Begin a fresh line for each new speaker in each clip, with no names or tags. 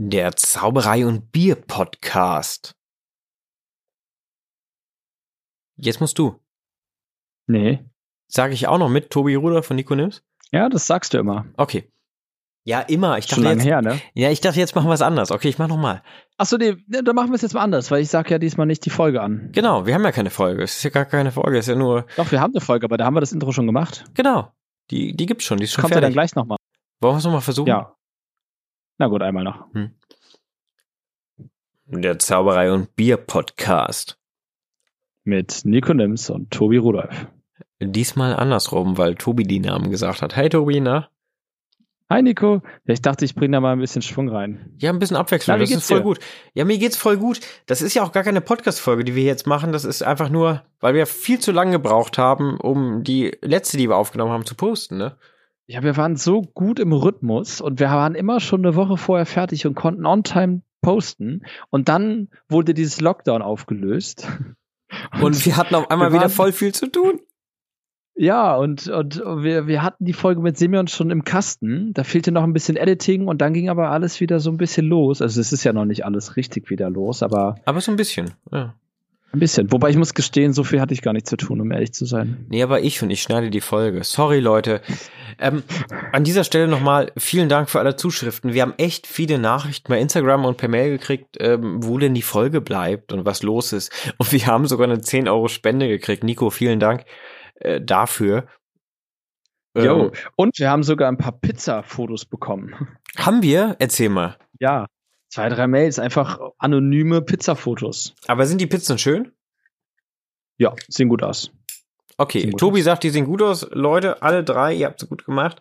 Der Zauberei und Bier Podcast. Jetzt musst du.
Nee.
Sage ich auch noch mit Tobi Ruder von Nico Nims?
Ja, das sagst du immer.
Okay. Ja, immer. Ich dachte
Schon lange
jetzt,
her, ne?
Ja, ich dachte, jetzt machen wir es anders. Okay, ich mach nochmal.
Achso, nee, nee, dann machen wir es jetzt mal anders, weil ich sag ja diesmal nicht die Folge an.
Genau, wir haben ja keine Folge. Es ist ja gar keine Folge. Es ist ja nur.
Doch, wir haben eine Folge, aber da haben wir das Intro schon gemacht.
Genau. Die, die gibt's schon. Die ist schon
Kommt ja dann
fertig.
gleich nochmal.
Wollen wir es nochmal versuchen?
Ja. Na gut, einmal noch.
Der Zauberei und Bier Podcast.
Mit Nico Nims und Tobi Rudolf.
Diesmal andersrum, weil Tobi die Namen gesagt hat. Hey Tobi, na?
Hi Nico. Ich dachte, ich bringe da mal ein bisschen Schwung rein.
Ja, ein bisschen Abwechslung.
Na,
das
geht's
ist voll
dir?
gut. Ja, mir geht's voll gut. Das ist ja auch gar keine Podcast-Folge, die wir jetzt machen. Das ist einfach nur, weil wir viel zu lange gebraucht haben, um die letzte, die wir aufgenommen haben, zu posten, ne?
Ja, wir waren so gut im Rhythmus und wir waren immer schon eine Woche vorher fertig und konnten on time posten. Und dann wurde dieses Lockdown aufgelöst.
Und wir hatten auf einmal wieder voll viel zu tun.
Ja, und, und wir, wir hatten die Folge mit Simeon schon im Kasten. Da fehlte noch ein bisschen Editing und dann ging aber alles wieder so ein bisschen los. Also es ist ja noch nicht alles richtig wieder los, aber
Aber so ein bisschen, ja.
Ein bisschen. Wobei ich muss gestehen, so viel hatte ich gar nicht zu tun, um ehrlich zu sein.
Nee, aber ich und ich schneide die Folge. Sorry, Leute. Ähm, an dieser Stelle nochmal vielen Dank für alle Zuschriften. Wir haben echt viele Nachrichten bei Instagram und per Mail gekriegt, ähm, wo denn die Folge bleibt und was los ist. Und wir haben sogar eine 10 Euro Spende gekriegt. Nico, vielen Dank äh, dafür.
Jo.
Ähm,
Und wir haben sogar ein paar Pizza-Fotos bekommen.
haben wir? Erzähl mal.
Ja. Zwei, drei Mails, einfach anonyme Pizza-Fotos.
Aber sind die Pizzen schön?
Ja, sehen gut aus.
Okay,
gut
Tobi
aus.
sagt, die sehen gut aus. Leute, alle drei, ihr habt sie gut gemacht.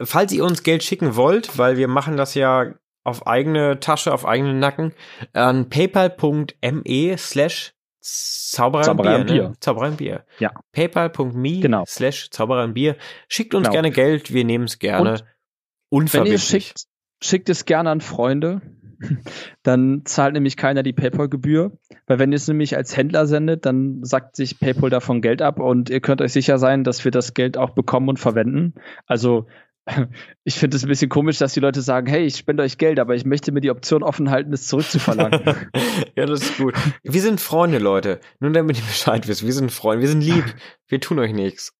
Falls ihr uns Geld schicken wollt, weil wir machen das ja auf eigene Tasche, auf eigenen Nacken, an paypal.me slash Zauberer Bier. Ne? Zauberer Bier.
Ja.
Paypal.me
Genau.
slash Zauberer Bier. Schickt uns
Genau.
gerne Geld, wir nehmen es gerne.
Und Wenn ihr schickt, schickt es gerne an Freunde. Dann zahlt nämlich keiner die PayPal-Gebühr. Weil wenn ihr es nämlich als Händler sendet, dann sagt sich PayPal davon Geld ab und ihr könnt euch sicher sein, dass wir das Geld auch bekommen und verwenden. Also ich finde es ein bisschen komisch, dass die Leute sagen, hey, ich spende euch Geld, aber ich möchte mir die Option offen halten, es zurückzuverlangen.
ja, das ist gut. Wir sind Freunde, Leute. Nur damit ihr Bescheid wisst. Wir sind Freunde. Wir sind lieb. Wir tun euch nichts.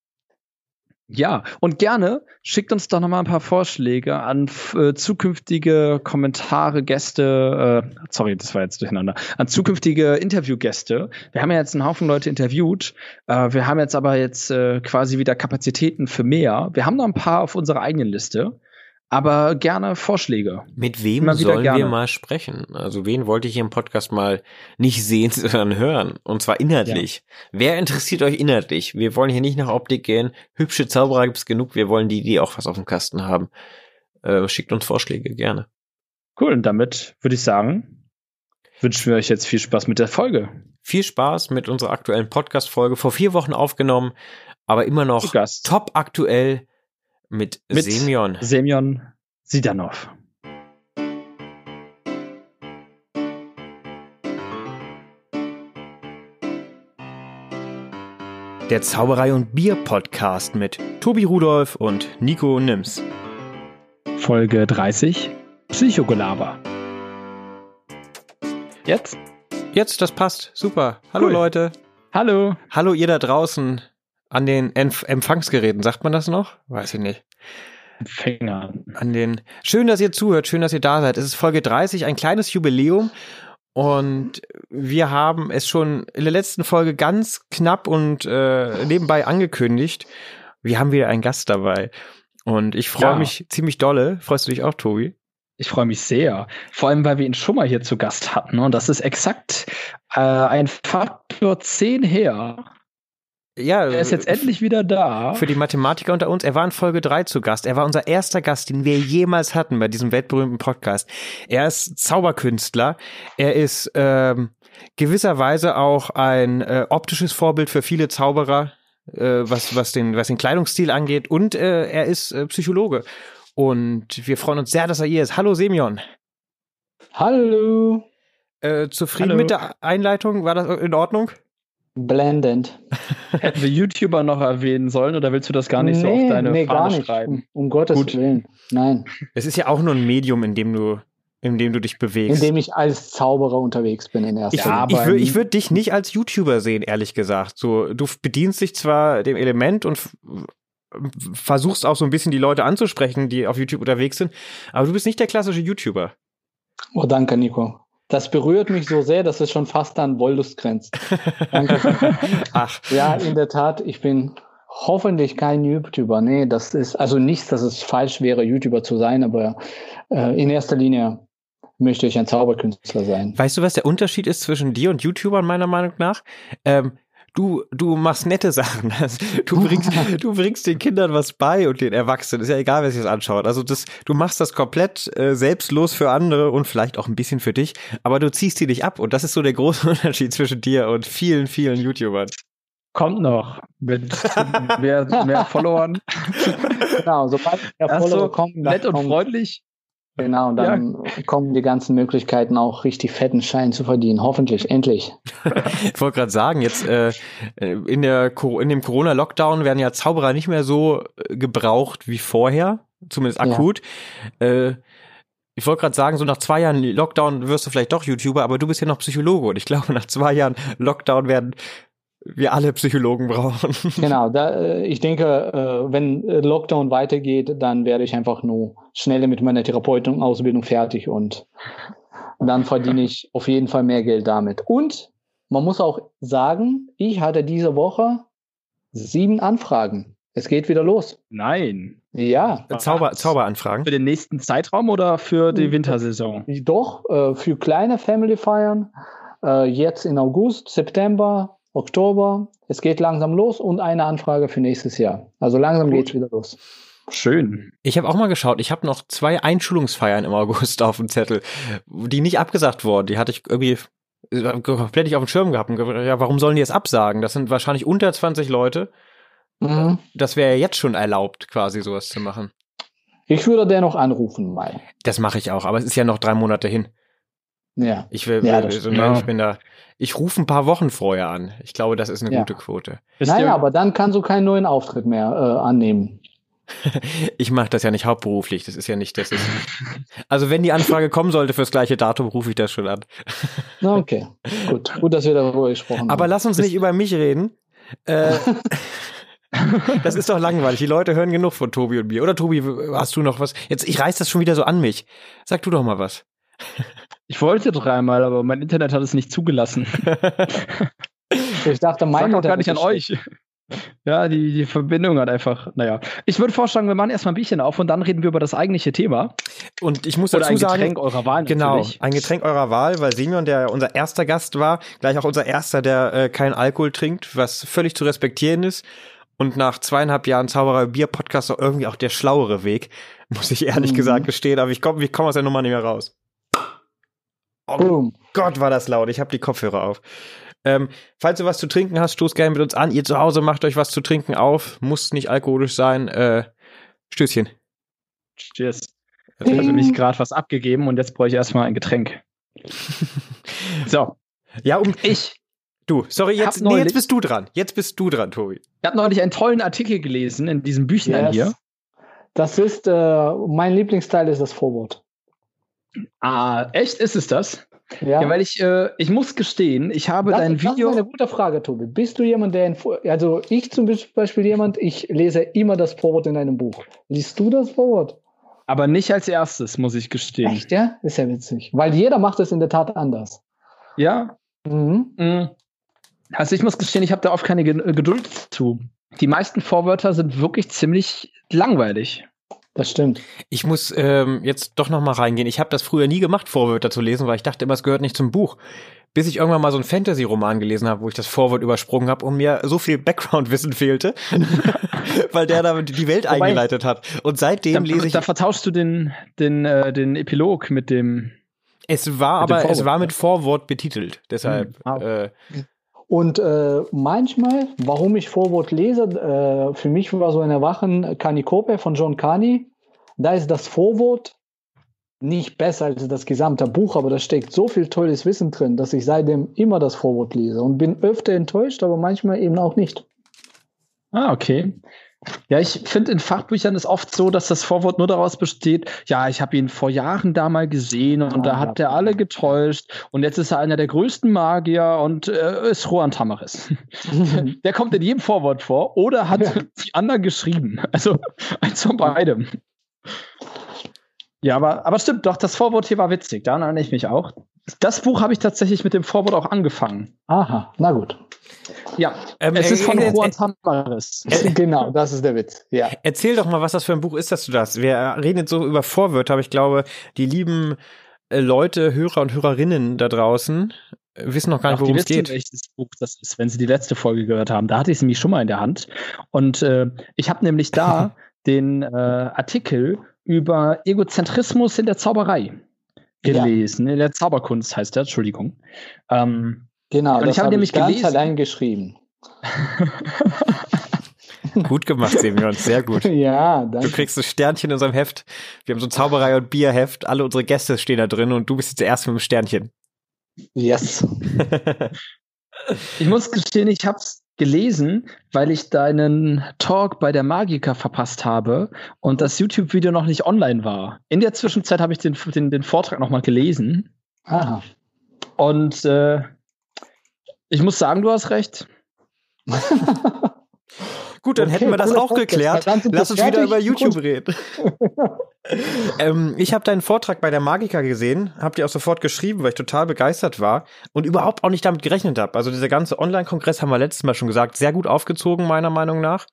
Ja, und gerne schickt uns doch noch mal ein paar Vorschläge an äh, zukünftige Kommentare, Gäste, äh, sorry, das war jetzt durcheinander, an zukünftige Interviewgäste. Wir haben ja jetzt einen Haufen Leute interviewt. Äh, wir haben jetzt aber jetzt äh, quasi wieder Kapazitäten für mehr. Wir haben noch ein paar auf unserer eigenen Liste, aber gerne Vorschläge.
Mit wem sollen wir
gerne.
mal sprechen? Also wen wollte ich hier im Podcast mal nicht sehen, sondern hören? Und zwar inhaltlich. Wer interessiert euch inhaltlich? Wir wollen hier nicht nach Optik gehen. Hübsche Zauberer gibt's genug. Wir wollen die, die auch was auf dem Kasten haben. Äh, schickt uns Vorschläge gerne.
Cool, und damit würde ich sagen, wünschen wir euch jetzt viel Spaß mit der Folge.
Viel Spaß mit unserer aktuellen Podcast-Folge. Vor vier Wochen aufgenommen, aber immer noch top aktuell mit,
Mit-
Semyon.
Semyon Sidanov.
Der Zauberei und Bier Podcast mit Tobi Rudolf und Nico Nims.
Folge 30, Psychogelaber. Jetzt?
Jetzt, das passt. Super. Hallo
Cool.
Leute.
Hallo.
Hallo ihr da draußen an den Empf Empfangsgeräten. Sagt man das noch? Weiß ich nicht.
Finger.
An den. Schön, dass ihr zuhört. Schön, dass ihr da seid. Es ist Folge 30, ein kleines Jubiläum. Und wir haben es schon in der letzten Folge ganz knapp und äh, nebenbei angekündigt. Wir haben wieder einen Gast dabei. Und ich freue
Ja.
mich ziemlich dolle. Freust du dich auch, Tobi?
Ich freue mich sehr. Vor allem, weil wir ihn schon mal hier zu Gast hatten. Und das ist exakt äh, ein Faktor 10 her.
Ja,
Er ist jetzt endlich wieder da.
Für die Mathematiker unter uns, er war in Folge 3 zu Gast. Er war unser erster Gast, den wir jemals hatten bei diesem weltberühmten Podcast. Er ist Zauberkünstler. Er ist ähm, gewisserweise auch ein äh, optisches Vorbild für viele Zauberer, äh, was, was, den, was den Kleidungsstil angeht. Und äh, er ist äh, Psychologe. Und wir freuen uns sehr, dass er hier ist. Hallo Semyon.
Hallo.
Äh, zufrieden
Hallo.
mit der Einleitung? War das in Ordnung?
Blendend.
Hätten wir YouTuber noch erwähnen sollen oder willst du das gar nicht so auf deine
nee,
Fahne
gar nicht.
schreiben?
Um, um Gottes
Gut.
Willen. Nein.
Es ist ja auch nur ein Medium, in dem du in dem du dich bewegst.
Indem ich als Zauberer unterwegs bin in erster
ich,
Linie.
ich, würde ich würd dich nicht als YouTuber sehen, ehrlich gesagt. So, du bedienst dich zwar dem Element und versuchst auch so ein bisschen die Leute anzusprechen, die auf YouTube unterwegs sind, aber du bist nicht der klassische YouTuber.
Oh, danke, Nico. Das berührt mich so sehr, dass es schon fast an Wollust grenzt. Danke.
Ach.
Ja, in der Tat, ich bin hoffentlich kein YouTuber. Nee, das ist also nichts, dass es falsch wäre, YouTuber zu sein, aber äh, in erster Linie möchte ich ein Zauberkünstler sein.
Weißt du, was der Unterschied ist zwischen dir und YouTubern meiner Meinung nach? Ähm, du, du machst nette Sachen. Du bringst, du bringst den Kindern was bei und den Erwachsenen. Ist ja egal, wer sich das anschaut. Also das, du machst das komplett äh, selbstlos für andere und vielleicht auch ein bisschen für dich, aber du ziehst die nicht ab. Und das ist so der große Unterschied zwischen dir und vielen, vielen YouTubern.
Kommt noch mit mehr, mehr Followern.
Genau, sobald mehr Follower
so,
kommen,
nett und
kommt-
freundlich.
Genau, und dann kommen die ganzen Möglichkeiten auch richtig fetten Schein zu verdienen. Hoffentlich, endlich.
Ich wollte gerade sagen, jetzt äh, in, der, in dem Corona-Lockdown werden ja Zauberer nicht mehr so äh, gebraucht wie vorher, zumindest
Ja.
akut. Äh, ich wollte gerade sagen, so nach zwei Jahren Lockdown wirst du vielleicht doch YouTuber, aber du bist ja noch Psychologe und ich glaube, nach zwei Jahren Lockdown werden wir alle Psychologen brauchen.
Genau, da, äh, ich denke, äh, wenn äh, Lockdown weitergeht, dann werde ich einfach nur schneller mit meiner Therapeutenausbildung fertig und dann verdiene ich auf jeden Fall mehr Geld damit. Und man muss auch sagen, ich hatte diese Woche sieben Anfragen. Es geht wieder los.
Nein.
Ja,
Zauber? Zauberanfragen.
Für den nächsten Zeitraum oder für die Wintersaison?
doch, für kleine Family Feiern, jetzt in August, September, Oktober. Es geht langsam los und eine Anfrage für nächstes Jahr. Also langsam
Gut.
geht's wieder los.
Schön.
Ich habe auch mal geschaut, ich habe noch zwei Einschulungsfeiern im August auf dem Zettel, die nicht abgesagt wurden. Die hatte ich irgendwie äh, komplett nicht auf dem Schirm gehabt. Und gedacht, ja, warum sollen die jetzt absagen? Das sind wahrscheinlich unter 20 Leute.
Mhm.
Das wäre ja jetzt schon erlaubt, quasi sowas zu machen.
Ich würde dennoch anrufen mal.
Das mache ich auch, aber es ist ja noch drei Monate hin.
Ja.
Ich will,
Ja,
will ich bin da. Ich rufe ein paar Wochen vorher an. Ich glaube, das ist eine
Ja.
gute Quote.
Naja, aber dann kannst du keinen neuen Auftritt mehr äh, annehmen.
Ich mache das ja nicht hauptberuflich. Das ist ja nicht, das ist. Also wenn die Anfrage kommen sollte fürs gleiche Datum, rufe ich das schon an.
Na, Okay, gut. Gut, dass wir darüber gesprochen
Aber
haben.
lass uns nicht über mich reden. Äh, das ist doch langweilig. Die Leute hören genug von Tobi und mir. Oder Tobi, hast du noch was? Jetzt, ich reiß das schon wieder so an mich. Sag du doch mal was.
Ich wollte dreimal, aber mein Internet hat es nicht zugelassen.
Ich dachte, mein
Sag auch gar nicht an euch. Ja, die, die Verbindung hat einfach, naja. Ich würde vorschlagen, wir machen erstmal ein Bierchen auf und dann reden wir über das eigentliche Thema.
Und ich muss
Oder
dazu
ein
sagen,
Getränk eurer Wahl
Genau,
natürlich.
ein Getränk eurer Wahl, weil Simeon, der unser erster Gast war, gleich auch unser erster, der äh, keinen Alkohol trinkt, was völlig zu respektieren ist. Und nach zweieinhalb Jahren Zauberer Bier Podcast auch irgendwie auch der schlauere Weg, muss ich ehrlich
Mhm.
gesagt gestehen. Aber ich komme ich komm aus der Nummer nicht mehr raus. Oh
Boom.
Gott, war das laut. Ich habe die Kopfhörer auf. Ähm, falls du was zu trinken hast, stoß gerne mit uns an. Ihr zu Hause macht euch was zu trinken auf. Muss nicht alkoholisch sein. Äh, Stößchen.
Cheers. Jetzt hat mich gerade was abgegeben und jetzt brauche ich erstmal ein Getränk. So,
Ja, um
ich
du. Sorry, jetzt, nee,
neulich-
jetzt bist du dran. Jetzt bist du dran, Tobi.
habe neulich einen tollen Artikel gelesen in diesem Büchlein
Yes.
hier.
Das ist, äh, mein Lieblingsteil ist das Vorwort.
Ah, echt? Ist es das?
Ja,
Ja, weil ich, äh, ich muss gestehen, ich habe
das,
dein
das ist
Video.
eine gute Frage, Tobi. Bist du jemand, der, in, also ich zum Beispiel jemand, ich lese immer das Vorwort in einem Buch. Liest du das Vorwort?
Aber nicht als erstes, muss ich gestehen.
Echt, ja? Ist ja witzig. Weil jeder macht es in der Tat anders.
Ja.
Mhm.
mm. Also ich muss gestehen, ich habe da oft keine Ge- Geduld zu. Die meisten Vorwörter sind wirklich ziemlich langweilig.
Das stimmt.
Ich muss ähm, jetzt doch noch mal reingehen. Ich habe das früher nie gemacht, Vorwörter zu lesen, weil ich dachte immer, es gehört nicht zum Buch. Bis ich irgendwann mal so einen Fantasy-Roman gelesen habe, wo ich das Vorwort übersprungen habe und mir so viel Background-Wissen fehlte, weil der da die Welt
Wobei-
eingeleitet hat. Und seitdem
Da,
lese ich.
da vertauschst du den, den, äh, den Epilog mit dem.
Es war aber, es war mit Vorwort betitelt. Deshalb.
Hm, ah.
äh,
Und äh, manchmal, warum ich Vorwort lese, äh, für mich war so ein Erwachen Kanikope von John Carney. Da ist das Vorwort nicht besser als das gesamte Buch, aber da steckt so viel tolles Wissen drin, dass ich seitdem immer das Vorwort lese und bin öfter enttäuscht, aber manchmal eben auch nicht.
Ah, okay. Ja, ich finde in Fachbüchern ist oft so, dass das Vorwort nur daraus besteht, ja, ich habe ihn vor Jahren da mal gesehen und ah, da hat er alle getäuscht und jetzt ist er einer der größten Magier und äh, ist Rohan Tamaris. der kommt in jedem Vorwort vor oder hat ja. die anderen geschrieben. Also eins von beidem. Ja, aber, aber stimmt, doch, das Vorwort hier war witzig, daran erinnere ich mich auch. Das Buch habe ich tatsächlich mit dem Vorwort auch angefangen.
Aha, na gut.
Ja, ähm, es ist von äh, Juan Tamaris.
genau, das ist der Witz. Ja.
Erzähl doch mal, was das für ein Buch ist, dass du das. Wir reden jetzt so über Vorwörter, aber ich glaube, die lieben äh, Leute, Hörer und Hörerinnen da draußen wissen noch gar nicht, worum es geht.
welches Buch das ist, wenn sie die letzte Folge gehört haben. Da hatte ich es nämlich schon mal in der Hand. Und äh, ich habe nämlich da den äh, Artikel über Egozentrismus in der Zauberei gelesen. Ja. In der Zauberkunst heißt der, Entschuldigung.
Ähm, Genau, und ich habe hab nämlich ganz gelesen. allein geschrieben.
gut gemacht, Semyon, sehr gut.
ja, danke.
Du kriegst ein Sternchen in unserem Heft. Wir haben so ein Zauberei- und Bierheft. Alle unsere Gäste stehen da drin und du bist jetzt der Erste mit dem Sternchen.
Yes.
ich muss gestehen, ich habe es gelesen, weil ich deinen Talk bei der Magica verpasst habe und das YouTube-Video noch nicht online war. In der Zwischenzeit habe ich den, den, den Vortrag nochmal gelesen.
Aha.
Und äh, ich muss sagen, du hast recht.
Gut, dann okay, hätten wir das auch geklärt. Lass uns wieder über YouTube reden. ähm, ich habe deinen Vortrag bei der Magica gesehen, habt ihr auch sofort geschrieben, weil ich total begeistert war und überhaupt auch nicht damit gerechnet habe. Also dieser ganze Online-Kongress haben wir letztes Mal schon gesagt, sehr gut aufgezogen meiner Meinung nach.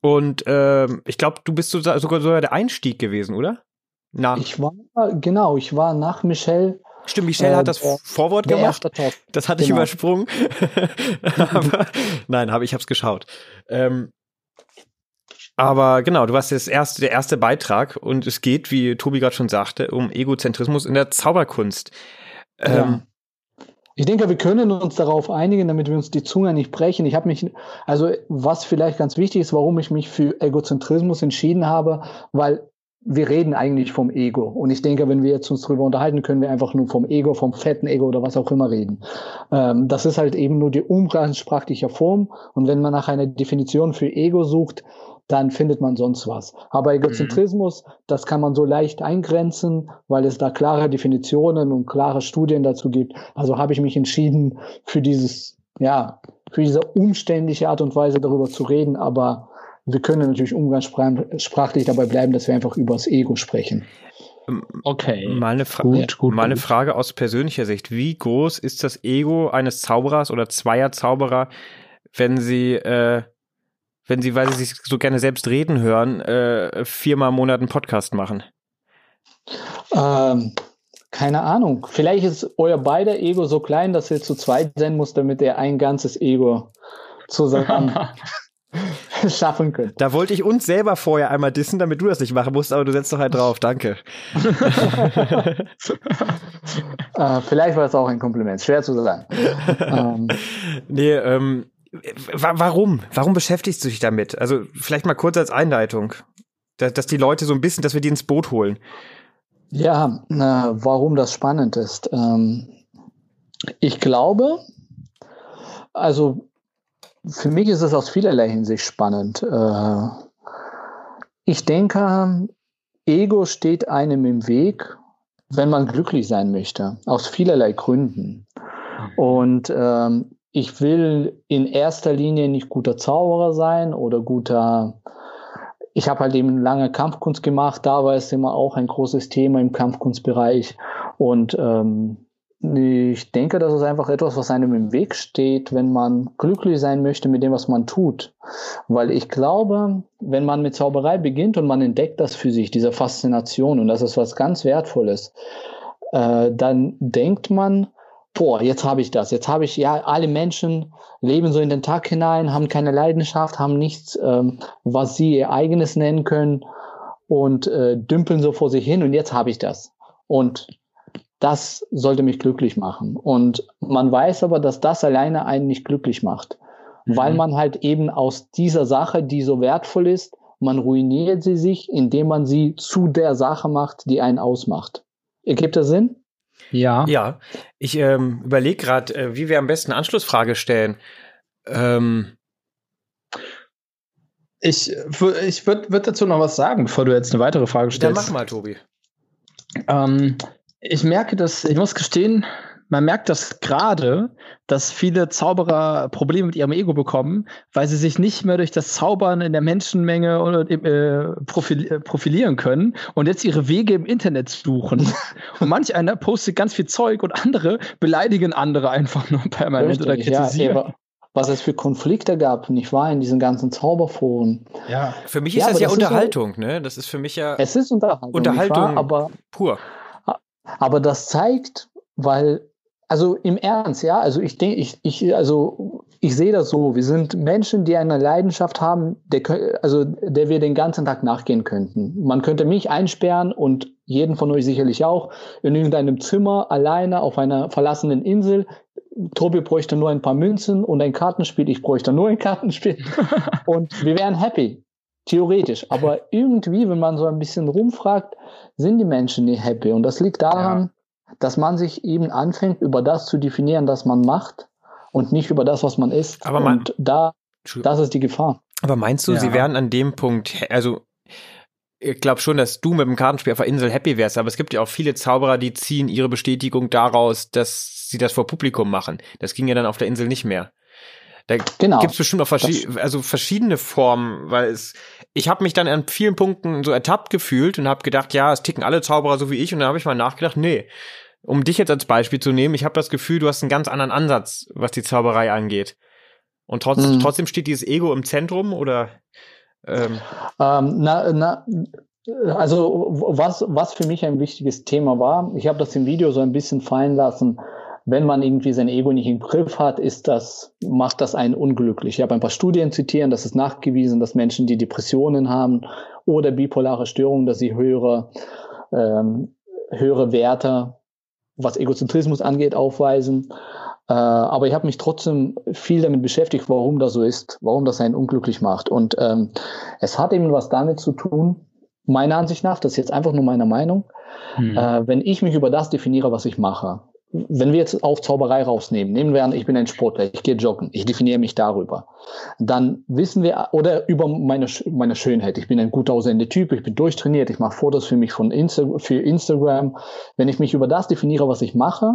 Und ähm, ich glaube, du bist sogar, sogar der Einstieg gewesen, oder?
Nach. Ich war genau, ich war nach Michelle
Stimmt, Michelle hat das der, Vorwort gemacht. Das hatte genau. ich übersprungen. aber, nein, habe ich habe es geschaut. Ähm, aber genau, du warst das erste, der erste Beitrag und es geht, wie Tobi gerade schon sagte, um Egozentrismus in der Zauberkunst.
Ähm, ja. Ich denke, wir können uns darauf einigen, damit wir uns die Zunge nicht brechen. Ich habe mich, also was vielleicht ganz wichtig ist, warum ich mich für Egozentrismus entschieden habe, weil wir reden eigentlich vom Ego. Und ich denke, wenn wir jetzt uns darüber unterhalten, können wir einfach nur vom Ego, vom fetten Ego oder was auch immer reden. Ähm, das ist halt eben nur die umgangssprachliche Form. Und wenn man nach einer Definition für Ego sucht, dann findet man sonst was. Aber Egozentrismus, mhm. das kann man so leicht eingrenzen, weil es da klare Definitionen und klare Studien dazu gibt. Also habe ich mich entschieden, für dieses, ja, für diese umständliche Art und Weise darüber zu reden, aber wir können natürlich umgangssprachlich dabei bleiben, dass wir einfach über das Ego sprechen.
Ähm, okay. Mal eine, Fra gut, gut, mal eine Frage aus persönlicher Sicht. Wie groß ist das Ego eines Zauberers oder zweier Zauberer, wenn sie, äh, wenn sie, weil sie sich so gerne selbst reden hören, äh, viermal im Monat einen Podcast machen?
Ähm, keine Ahnung. Vielleicht ist euer beider Ego so klein, dass ihr zu zweit sein muss, damit ihr ein ganzes Ego zusammen schaffen können.
Da wollte ich uns selber vorher einmal dissen, damit du das nicht machen musst, aber du setzt doch halt drauf. Danke.
äh, vielleicht war es auch ein Kompliment. Schwer zu sagen.
ähm. Nee, ähm, warum? Warum beschäftigst du dich damit? Also vielleicht mal kurz als Einleitung, dass, dass die Leute so ein bisschen, dass wir die ins Boot holen.
Ja, äh, warum das spannend ist. Ähm, ich glaube, also für mich ist es aus vielerlei Hinsicht spannend. Äh, ich denke, Ego steht einem im Weg, wenn man glücklich sein möchte, aus vielerlei Gründen. Und ähm, ich will in erster Linie nicht guter Zauberer sein oder guter. Ich habe halt eben lange Kampfkunst gemacht, da war es immer auch ein großes Thema im Kampfkunstbereich. Und ähm, ich denke, das ist einfach etwas, was einem im Weg steht, wenn man glücklich sein möchte mit dem, was man tut. Weil ich glaube, wenn man mit Zauberei beginnt und man entdeckt das für sich, diese Faszination, und das ist was ganz Wertvolles, äh, dann denkt man, boah, jetzt habe ich das, jetzt habe ich, ja, alle Menschen leben so in den Tag hinein, haben keine Leidenschaft, haben nichts, ähm, was sie ihr eigenes nennen können und äh, dümpeln so vor sich hin und jetzt habe ich das. Und das sollte mich glücklich machen. Und man weiß aber, dass das alleine einen nicht glücklich macht, mhm. weil man halt eben aus dieser Sache, die so wertvoll ist, man ruiniert sie sich, indem man sie zu der Sache macht, die einen ausmacht. Ergibt das Sinn?
Ja. Ja. Ich ähm, überlege gerade, äh, wie wir am besten Anschlussfrage stellen. Ähm,
Ich, ich würde würd dazu noch was sagen, bevor du jetzt eine weitere Frage stellst.
Dann mach mal, Tobi.
Ähm, ich merke dass, ich muss gestehen, man merkt das gerade, dass viele Zauberer Probleme mit ihrem Ego bekommen, weil sie sich nicht mehr durch das Zaubern in der Menschenmenge äh, profil äh, profilieren können und jetzt ihre Wege im Internet suchen. und manch einer postet ganz viel Zeug und andere beleidigen andere einfach nur permanent Richtig, oder kritisieren. Ja,
was es für Konflikte gab, nicht wahr, in diesen ganzen Zauberforen.
Ja, für mich ist ja, das ja das Unterhaltung, ist so, ne? Das ist für mich ja.
Es ist Unterhaltung.
Unterhaltung, wahr,
aber
pur.
Aber das zeigt, weil also im Ernst, ja, also ich denke, ich, ich, also ich sehe das so. Wir sind Menschen, die eine Leidenschaft haben, der, also der wir den ganzen Tag nachgehen könnten. Man könnte mich einsperren und jeden von euch sicherlich auch in irgendeinem Zimmer alleine auf einer verlassenen Insel. Tobi bräuchte nur ein paar Münzen und ein Kartenspiel. Ich bräuchte nur ein Kartenspiel und wir wären happy. Theoretisch. Aber irgendwie, wenn man so ein bisschen rumfragt, sind die Menschen nicht happy. Und das liegt daran, ja dass man sich eben anfängt, über das zu definieren, das man macht und nicht über das, was man ist.
Aber man,
und da, das ist die Gefahr.
Aber meinst du, ja. sie werden an dem Punkt, also ich glaube schon, dass du mit dem Kartenspiel auf der Insel happy wärst, aber es gibt ja auch viele Zauberer, die ziehen ihre Bestätigung daraus, dass sie das vor Publikum machen. Das ging ja dann auf der Insel nicht mehr. Da genau, gibt es bestimmt auch verschi also verschiedene Formen, weil es, ich habe mich dann an vielen Punkten so ertappt gefühlt und habe gedacht, ja, es ticken alle Zauberer so wie ich und dann habe ich mal nachgedacht, nee, um dich jetzt als Beispiel zu nehmen, ich habe das Gefühl, du hast einen ganz anderen Ansatz, was die Zauberei angeht. Und trotz, mhm. trotzdem steht dieses Ego im Zentrum oder?
Ähm? Ähm, na, na, also was, was für mich ein wichtiges Thema war, ich habe das im Video so ein bisschen fallen lassen, wenn man irgendwie sein Ego nicht im Griff hat, ist das, macht das einen unglücklich. Ich habe ein paar Studien zitieren, das ist nachgewiesen, dass Menschen, die Depressionen haben oder bipolare Störungen, dass sie höhere, ähm, höhere Werte was Egozentrismus angeht, aufweisen. Äh, aber ich habe mich trotzdem viel damit beschäftigt, warum das so ist, warum das einen unglücklich macht. Und ähm, es hat eben was damit zu tun, meiner Ansicht nach, das ist jetzt einfach nur meine Meinung, hm. äh, wenn ich mich über das definiere, was ich mache, wenn wir jetzt auf Zauberei rausnehmen, nehmen wir an, ich bin ein Sportler, ich gehe joggen, ich definiere mich darüber, dann wissen wir, oder über meine, meine Schönheit, ich bin ein gut aussehender Typ, ich bin durchtrainiert, ich mache Fotos für mich von Insta für Instagram. Wenn ich mich über das definiere, was ich mache,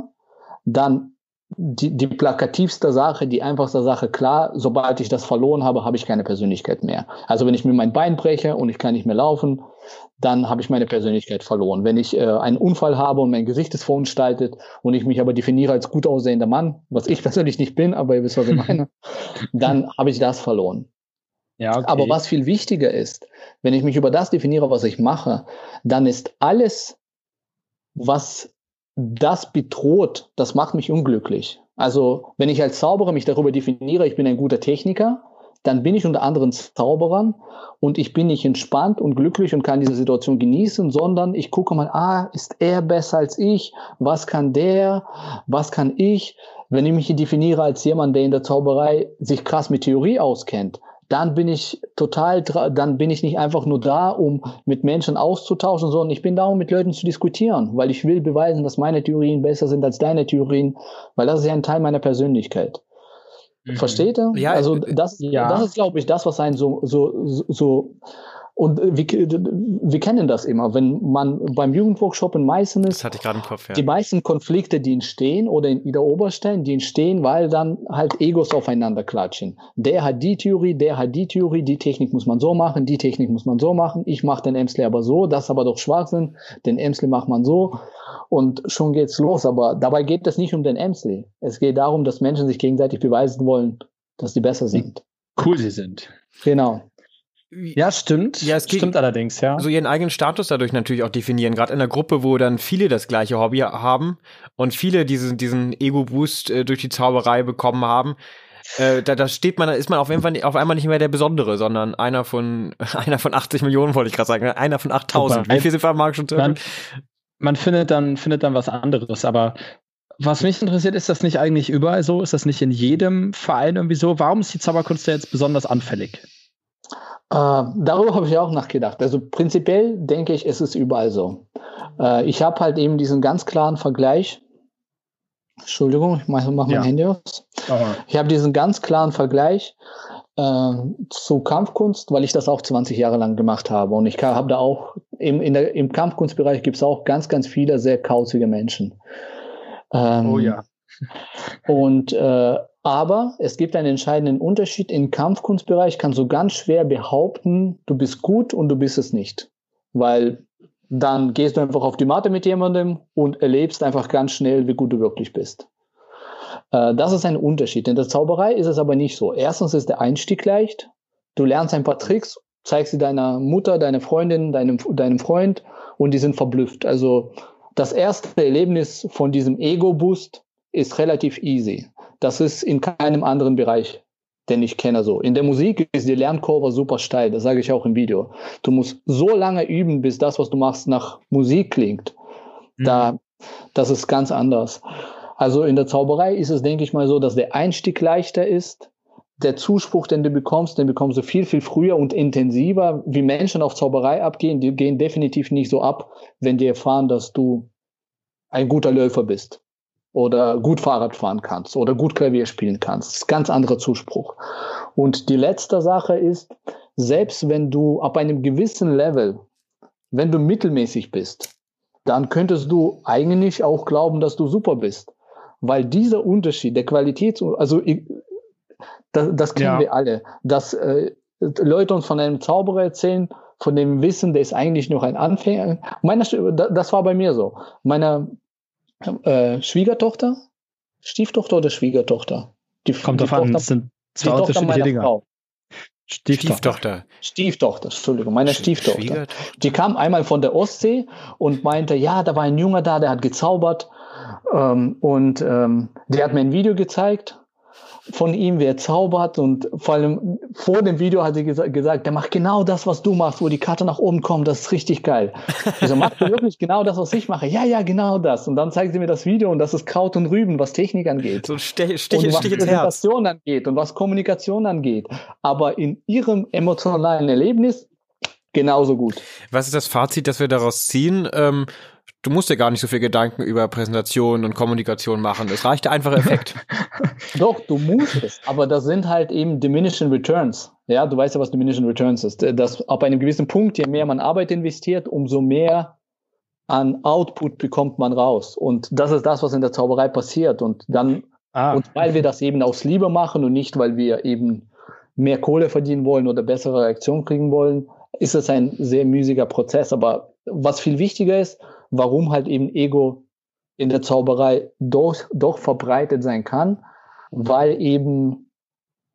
dann die, die plakativste Sache, die einfachste Sache, klar, sobald ich das verloren habe, habe ich keine Persönlichkeit mehr. Also wenn ich mir mein Bein breche und ich kann nicht mehr laufen, dann habe ich meine Persönlichkeit verloren. Wenn ich äh, einen Unfall habe und mein Gesicht ist verunstaltet und ich mich aber definiere als gut aussehender Mann, was ich persönlich nicht bin, aber ihr wisst, was ich meine, dann habe ich das verloren. Ja, okay. Aber was viel wichtiger ist, wenn ich mich über das definiere, was ich mache, dann ist alles, was das bedroht, das macht mich unglücklich. Also wenn ich als Zauberer mich darüber definiere, ich bin ein guter Techniker, dann bin ich unter anderen Zauberern und ich bin nicht entspannt und glücklich und kann diese Situation genießen, sondern ich gucke mal, ah, ist er besser als ich? Was kann der? Was kann ich? Wenn ich mich definiere als jemand, der in der Zauberei sich krass mit Theorie auskennt, dann bin ich total, dann bin ich nicht einfach nur da, um mit Menschen auszutauschen, sondern ich bin da, um mit Leuten zu diskutieren, weil ich will beweisen, dass meine Theorien besser sind als deine Theorien, weil das ist ja ein Teil meiner Persönlichkeit. Mhm. Versteht ihr? Ja, also das, ja. das ist, glaube ich, das, was einen so, so, so und wir, wir kennen das immer, wenn man beim Jugendworkshop in Meißen ist.
Das hatte ich gerade im Kopf, ja.
Die meisten Konflikte, die entstehen oder in Ida Oberstein, die entstehen, weil dann halt Egos aufeinander klatschen. Der hat die Theorie, der hat die Theorie, die Technik muss man so machen, die Technik muss man so machen. Ich mache den Emsler aber so, das aber doch Schwachsinn. Den Emsler macht man so und schon geht's los. Aber dabei geht es nicht um den Emsler. Es geht darum, dass Menschen sich gegenseitig beweisen wollen, dass die besser sind.
Cool sie sind.
Genau.
Ja, stimmt. Ja, es geht, stimmt allerdings, ja.
So ihren eigenen Status dadurch natürlich auch definieren. Gerade in einer Gruppe, wo dann viele das gleiche Hobby haben und viele diesen, diesen Ego-Boost äh, durch die Zauberei bekommen haben. Äh, da, da steht man, da ist man auf, jeden Fall, auf einmal nicht mehr der Besondere, sondern einer von, einer von 80 Millionen, wollte ich gerade sagen, einer von 8000. Wie viel sind wir am Markt schon
man, man findet dann, findet dann was anderes, aber was mich interessiert, ist das nicht eigentlich überall so? Ist das nicht in jedem Verein irgendwie so? Warum ist die Zauberkunst da jetzt besonders anfällig?
Äh, darüber habe ich auch nachgedacht. Also prinzipiell denke ich, es ist überall so. Äh, ich habe halt eben diesen ganz klaren Vergleich. Entschuldigung, ich mache mach mein ja. Handy aus. Aha. Ich habe diesen ganz klaren Vergleich. Äh, zu Kampfkunst, weil ich das auch 20 Jahre lang gemacht habe. Und ich habe da auch, im, in der, im Kampfkunstbereich gibt es auch ganz, ganz viele sehr kauzige Menschen.
Ähm, oh ja.
Und äh, aber es gibt einen entscheidenden Unterschied. Im Kampfkunstbereich kannst du ganz schwer behaupten, du bist gut und du bist es nicht. Weil dann gehst du einfach auf die Matte mit jemandem und erlebst einfach ganz schnell, wie gut du wirklich bist. Äh, das ist ein Unterschied. In der Zauberei ist es aber nicht so. Erstens ist der Einstieg leicht. Du lernst ein paar Tricks, zeigst sie deiner Mutter, deiner Freundin, deinem, deinem Freund und die sind verblüfft. Also das erste Erlebnis von diesem Ego-Boost ist relativ easy. Das ist in keinem anderen Bereich, den ich kenne so. In der Musik ist die Lernkurve super steil, das sage ich auch im Video. Du musst so lange üben, bis das, was du machst, nach Musik klingt. Mhm. Da, das ist ganz anders. Also in der Zauberei ist es, denke ich mal, so, dass der Einstieg leichter ist. Der Zuspruch, den du bekommst, den bekommst du viel, viel früher und intensiver. Wie Menschen auf Zauberei abgehen, die gehen definitiv nicht so ab, wenn die erfahren, dass du ein guter Läufer bist oder gut Fahrrad fahren kannst oder gut Klavier spielen kannst. Das ist ganz anderer Zuspruch. Und die letzte Sache ist, selbst wenn du ab einem gewissen Level, wenn du mittelmäßig bist, dann könntest du eigentlich auch glauben, dass du super bist. Weil dieser Unterschied der Qualität, also das, das kennen ja. wir alle, dass äh, Leute uns von einem Zauberer erzählen, von dem Wissen, der ist eigentlich noch ein Anfänger. Meine, das war bei mir so. Meine äh, Schwiegertochter, Stieftochter oder Schwiegertochter?
Die, Kommt drauf an, es sind zwei unterschiedliche Dinge.
Stieftochter. Stieftochter.
Stieftochter, Entschuldigung, meine Stieftochter. Die kam einmal von der Ostsee und meinte, ja, da war ein Junge da, der hat gezaubert. Ähm, und ähm, der hat mir ein Video gezeigt von ihm, wer zaubert und vor allem vor dem Video hat sie gesa gesagt, der macht genau das, was du machst, wo die Karte nach oben kommt, das ist richtig geil. Ich so, machst du wirklich genau das, was ich mache? Ja, ja, genau das. Und dann zeigt sie mir das Video und das ist Kraut und Rüben, was Technik angeht.
So Stich, Stich,
und was
Stich
Präsentation angeht und was Kommunikation angeht. Aber in ihrem emotionalen Erlebnis genauso gut.
Was ist das Fazit, das wir daraus ziehen? Ähm, du musst dir gar nicht so viel Gedanken über Präsentation und Kommunikation machen. Es reicht der einfache Effekt.
Doch, du musst es. Aber das sind halt eben diminishing returns. Ja, du weißt ja, was diminishing returns ist. Dass ab einem gewissen Punkt, je mehr man Arbeit investiert, umso mehr an Output bekommt man raus. Und das ist das, was in der Zauberei passiert. Und dann, ah. und weil wir das eben aus Liebe machen und nicht, weil wir eben mehr Kohle verdienen wollen oder bessere Reaktion kriegen wollen, ist es ein sehr müßiger Prozess. Aber was viel wichtiger ist, warum halt eben Ego in der Zauberei doch, doch verbreitet sein kann, weil eben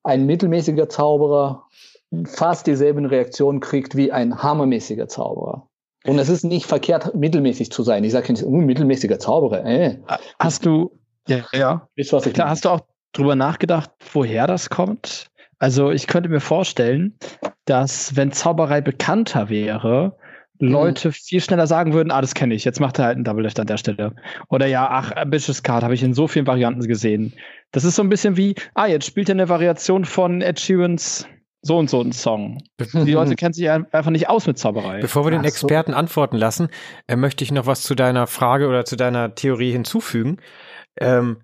ein mittelmäßiger Zauberer fast dieselben Reaktionen kriegt wie ein hammermäßiger Zauberer. Und es ist nicht verkehrt, mittelmäßig zu sein. Ich sage nicht, uh, mittelmäßiger Zauberer. Äh.
Hast du, ja, ja. Weißt, was ich Klar, hast du auch drüber nachgedacht, woher das kommt? Also ich könnte mir vorstellen, dass wenn Zauberei bekannter wäre. Leute viel schneller sagen würden, ah, das kenne ich, jetzt macht er halt einen Double Lift an der Stelle. Oder ja, ach, Ambitious Card habe ich in so vielen Varianten gesehen. Das ist so ein bisschen wie, ah, jetzt spielt er eine Variation von Ed Sheerans so und so ein Song. Die Leute kennen sich einfach nicht aus mit Zauberei.
Bevor wir den Experten so. antworten lassen, äh, möchte ich noch was zu deiner Frage oder zu deiner Theorie hinzufügen. Ähm,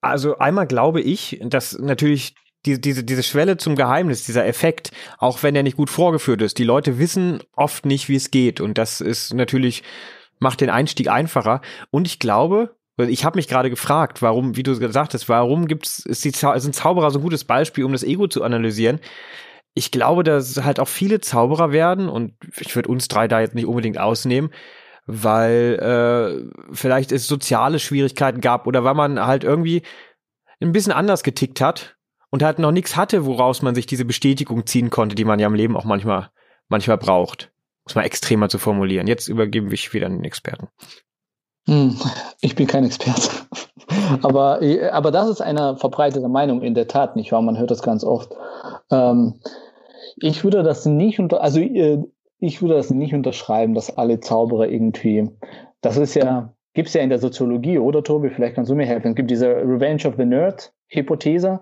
also einmal glaube ich, dass natürlich die, diese, diese Schwelle zum Geheimnis, dieser Effekt, auch wenn er nicht gut vorgeführt ist. Die Leute wissen oft nicht, wie es geht. Und das ist natürlich, macht den Einstieg einfacher. Und ich glaube, ich habe mich gerade gefragt, warum, wie du gesagt hast, warum gibt's, ist die, sind Zauberer so ein gutes Beispiel, um das Ego zu analysieren? Ich glaube, dass halt auch viele Zauberer werden, und ich würde uns drei da jetzt nicht unbedingt ausnehmen, weil äh, vielleicht es soziale Schwierigkeiten gab oder weil man halt irgendwie ein bisschen anders getickt hat und halt noch nichts hatte, woraus man sich diese Bestätigung ziehen konnte, die man ja im Leben auch manchmal, manchmal braucht. Muss man extremer zu formulieren. Jetzt übergeben wir wieder an den Experten.
Hm, ich bin kein Experte. aber, aber das ist eine verbreitete Meinung in der Tat, nicht wahr? Man hört das ganz oft. Ähm, ich würde das nicht unter, also äh, ich würde das nicht unterschreiben, dass alle Zauberer irgendwie, das ist ja, gibt es ja in der Soziologie, oder Tobi? Vielleicht kannst du mir helfen. Es gibt diese Revenge of the Nerd Hypothese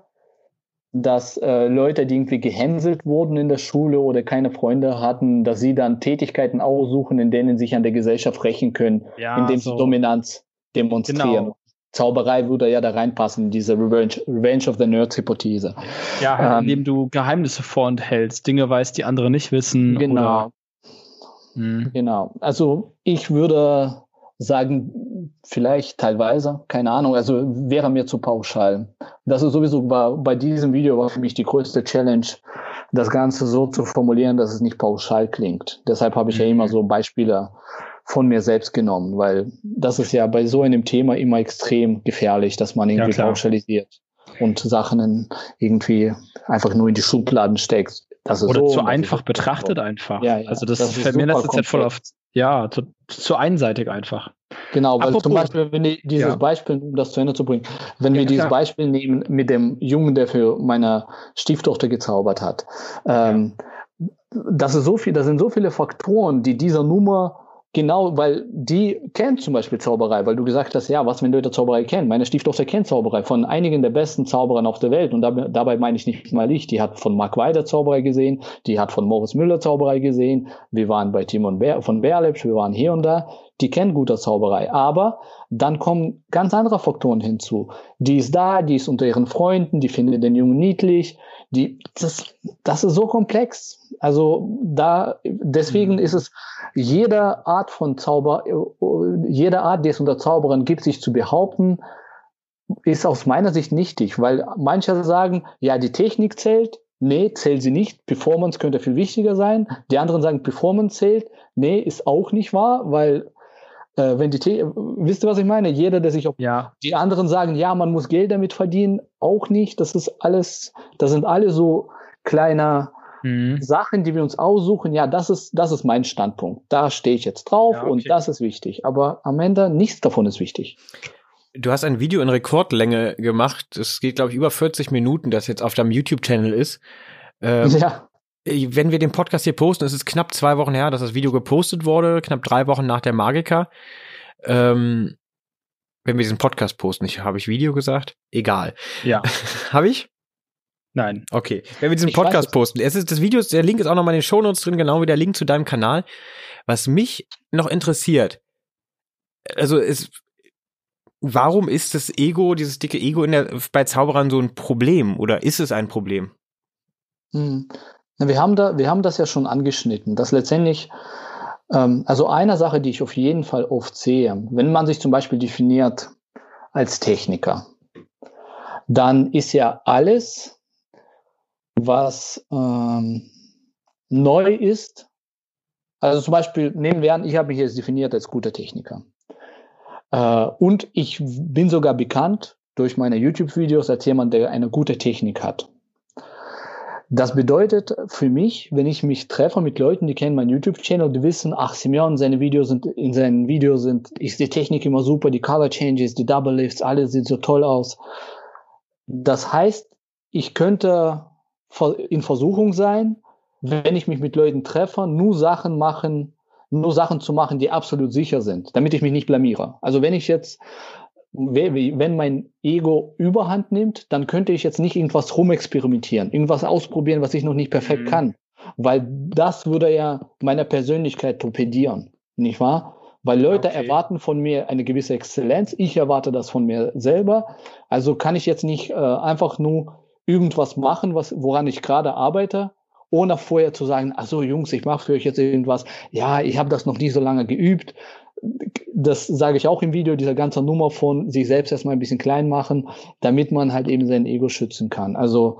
dass äh, Leute, die irgendwie gehänselt wurden in der Schule oder keine Freunde hatten, dass sie dann Tätigkeiten aussuchen, in denen sich an der Gesellschaft rächen können, ja, indem so. sie Dominanz demonstrieren. Genau. Zauberei würde ja da reinpassen, in diese Revenge, Revenge of the Nerds-Hypothese.
Ja, ähm, indem du Geheimnisse vorenthältst, Dinge weißt, die andere nicht wissen.
Genau. Hm. Genau. Also ich würde sagen, vielleicht teilweise, keine Ahnung, also wäre mir zu pauschal. Das ist sowieso war, bei diesem Video war für mich die größte Challenge, das Ganze so zu formulieren, dass es nicht pauschal klingt. Deshalb habe ich ja immer mhm. so Beispiele von mir selbst genommen, weil das ist ja bei so einem Thema immer extrem gefährlich, dass man irgendwie ja, pauschalisiert und Sachen irgendwie einfach nur in die Schubladen steckt.
Das ist Oder so, zu einfach betrachtet einfach. Ja, ja. Also das, das fällt mir letzte Zeit voll auf, ja, zu, zu einseitig einfach.
Genau, weil Apropos, zum Beispiel, wenn wir dieses ja. Beispiel, um das zu Ende zu bringen, wenn ja, wir dieses klar. Beispiel nehmen mit dem Jungen, der für meine Stieftochter gezaubert hat, ähm, das ist so viel, das sind so viele Faktoren, die dieser Nummer Genau, weil die kennt zum Beispiel Zauberei, weil du gesagt hast, ja, was, wenn Leute Zauberei kennen? Meine Stieftochter kennt Zauberei von einigen der besten Zauberern auf der Welt und dabei, dabei meine ich nicht mal ich. Die hat von Mark Weider Zauberei gesehen, die hat von Moritz Müller Zauberei gesehen, wir waren bei Timon Bär, von Bärlepsch, wir waren hier und da. Die kennen guter Zauberei, aber dann kommen ganz andere Faktoren hinzu. Die ist da, die ist unter ihren Freunden, die findet den Jungen niedlich, die, das, das ist so komplex. Also da, deswegen mhm. ist es jede Art von Zauber, jede Art, die es unter Zauberern gibt, sich zu behaupten, ist aus meiner Sicht nichtig, weil manche sagen, ja, die Technik zählt, nee, zählt sie nicht, Performance könnte viel wichtiger sein. Die anderen sagen, Performance zählt, nee, ist auch nicht wahr, weil äh, wenn die, The wisst ihr, was ich meine? Jeder, der sich auf ja. die anderen sagen, ja, man muss Geld damit verdienen, auch nicht. Das ist alles, das sind alle so kleine mhm. Sachen, die wir uns aussuchen. Ja, das ist, das ist mein Standpunkt. Da stehe ich jetzt drauf ja, okay. und das ist wichtig. Aber am Ende nichts davon ist wichtig.
Du hast ein Video in Rekordlänge gemacht. Es geht, glaube ich, über 40 Minuten, das jetzt auf deinem YouTube-Channel ist. Ähm, ja wenn wir den Podcast hier posten, es ist knapp zwei Wochen her, dass das Video gepostet wurde, knapp drei Wochen nach der Magica. Ähm, wenn wir diesen Podcast posten, ich habe ich Video gesagt? Egal.
Ja.
habe ich?
Nein.
Okay. Wenn wir diesen Podcast posten, es ist das Video, der Link ist auch nochmal in den Shownotes drin, genau wie der Link zu deinem Kanal. Was mich noch interessiert, also ist, warum ist das Ego, dieses dicke Ego in der, bei Zauberern so ein Problem oder ist es ein Problem?
Hm. Wir haben, da, wir haben das ja schon angeschnitten, dass letztendlich, ähm, also eine Sache, die ich auf jeden Fall oft sehe, wenn man sich zum Beispiel definiert als Techniker, dann ist ja alles, was ähm, neu ist, also zum Beispiel nehmen wir an, ich habe mich jetzt definiert als guter Techniker. Äh, und ich bin sogar bekannt durch meine YouTube-Videos als jemand, der eine gute Technik hat. Das bedeutet für mich, wenn ich mich treffe mit Leuten, die kennen meinen YouTube-Channel, die wissen, ach, Simeon, seine Videos sind, in seinen Videos sind, ist die Technik immer super, die Color Changes, die Double Lifts, alles sieht so toll aus. Das heißt, ich könnte in Versuchung sein, wenn ich mich mit Leuten treffe, nur Sachen machen, nur Sachen zu machen, die absolut sicher sind, damit ich mich nicht blamiere. Also wenn ich jetzt wenn mein Ego überhand nimmt, dann könnte ich jetzt nicht irgendwas rumexperimentieren, irgendwas ausprobieren, was ich noch nicht perfekt mhm. kann. Weil das würde ja meine Persönlichkeit torpedieren, nicht wahr? Weil Leute okay. erwarten von mir eine gewisse Exzellenz, ich erwarte das von mir selber. Also kann ich jetzt nicht äh, einfach nur irgendwas machen, was, woran ich gerade arbeite, ohne vorher zu sagen, ach so Jungs, ich mache für euch jetzt irgendwas. Ja, ich habe das noch nie so lange geübt das sage ich auch im Video, dieser ganze Nummer von sich selbst erstmal ein bisschen klein machen, damit man halt eben sein Ego schützen kann. Also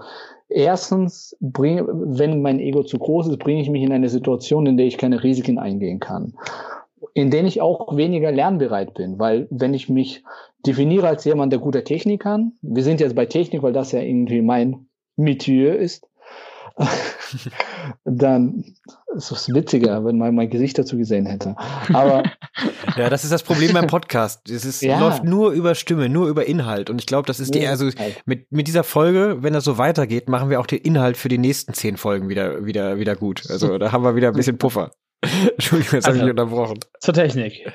erstens, bring, wenn mein Ego zu groß ist, bringe ich mich in eine Situation, in der ich keine Risiken eingehen kann. In denen ich auch weniger lernbereit bin, weil wenn ich mich definiere als jemand, der gute Technik kann, wir sind jetzt bei Technik, weil das ja irgendwie mein Metier ist, dann ist es witziger, wenn man mein Gesicht dazu gesehen hätte. Aber
ja, das ist das Problem beim Podcast. Es ist, ja. läuft nur über Stimme, nur über Inhalt. Und ich glaube, das ist die, also mit, mit dieser Folge, wenn das so weitergeht, machen wir auch den Inhalt für die nächsten zehn Folgen wieder, wieder, wieder gut. Also da haben wir wieder ein bisschen Puffer. Entschuldigung, jetzt also, habe ich unterbrochen.
Zur Technik.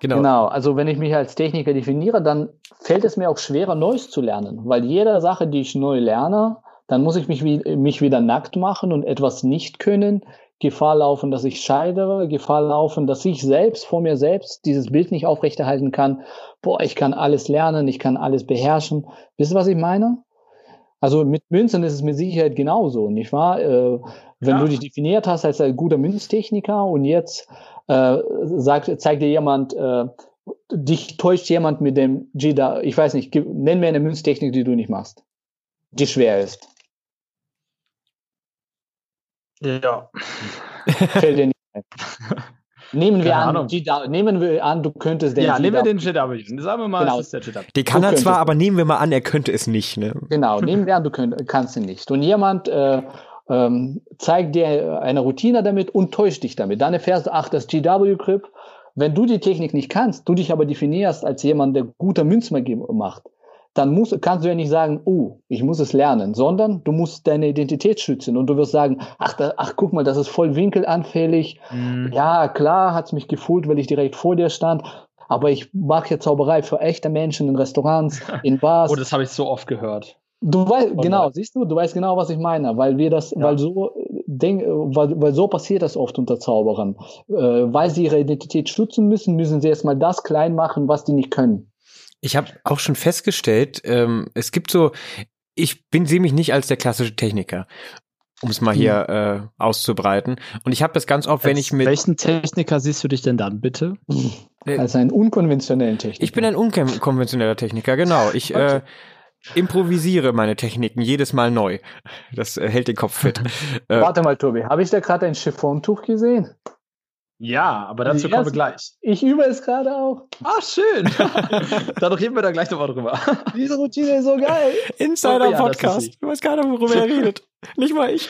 Genau. genau, also wenn ich mich als Techniker definiere, dann fällt es mir auch schwerer, Neues zu lernen, weil jede Sache, die ich neu lerne, dann muss ich mich, mich wieder nackt machen und etwas nicht können, Gefahr laufen, dass ich scheidere, Gefahr laufen, dass ich selbst vor mir selbst dieses Bild nicht aufrechterhalten kann. Boah, ich kann alles lernen, ich kann alles beherrschen. Wisst ihr, was ich meine? Also mit Münzen ist es mit Sicherheit genauso, nicht wahr? Äh, wenn ja. du dich definiert hast als ein guter Münztechniker und jetzt äh, sagt, zeigt dir jemand, äh, dich täuscht jemand mit dem Jida, ich weiß nicht, nenn mir eine Münztechnik, die du nicht machst, die schwer ist.
Ja.
Fällt dir nicht ein. Nehmen wir, an, GW, nehmen wir an, du könntest
den Ja, nehmen wir den GW. Sagen wir mal,
genau.
ist der GW.
Die kann du er zwar, aber nehmen wir mal an, er könnte es nicht. Ne?
Genau, nehmen wir an, du könnt, kannst ihn nicht. Und jemand äh, ähm, zeigt dir eine Routine damit und täuscht dich damit. Dann erfährst du, ach, das GW-Grip, wenn du die Technik nicht kannst, du dich aber definierst als jemand, der guter Münzmagie macht, dann musst, kannst du ja nicht sagen, oh, ich muss es lernen, sondern du musst deine Identität schützen und du wirst sagen, ach, da, ach guck mal, das ist voll winkelanfällig. Mhm. Ja, klar, hat's mich gefühlt, weil ich direkt vor dir stand. Aber ich mache ja Zauberei für echte Menschen in Restaurants, in Bars.
oh, das habe ich so oft gehört.
Du weißt, genau, siehst du, du weißt genau, was ich meine, weil wir das, ja. weil so, denk, weil, weil so passiert das oft unter Zauberern. Äh, weil sie ihre Identität schützen müssen, müssen sie erstmal das klein machen, was die nicht können.
Ich habe auch schon festgestellt, ähm, es gibt so, ich bin sehe mich nicht als der klassische Techniker, um es mal hier hm. äh, auszubreiten. Und ich habe das ganz oft, als wenn ich mit
welchen Techniker siehst du dich denn dann bitte?
Äh, als einen unkonventionellen Techniker.
Ich bin ein unkonventioneller Techniker, genau. Ich okay. äh, improvisiere meine Techniken jedes Mal neu. Das äh, hält den Kopf fit.
Äh, Warte mal, Tobi, habe ich da gerade ein Chiffontuch gesehen?
Ja, aber dazu kommen wir gleich.
Ich übe es gerade auch.
Ah, schön. Dadurch reden wir da gleich nochmal drüber.
Diese Routine ist so geil.
Insider-Podcast. Oh, ja, ich weiß gar nicht, worüber er redet. Nicht mal ich.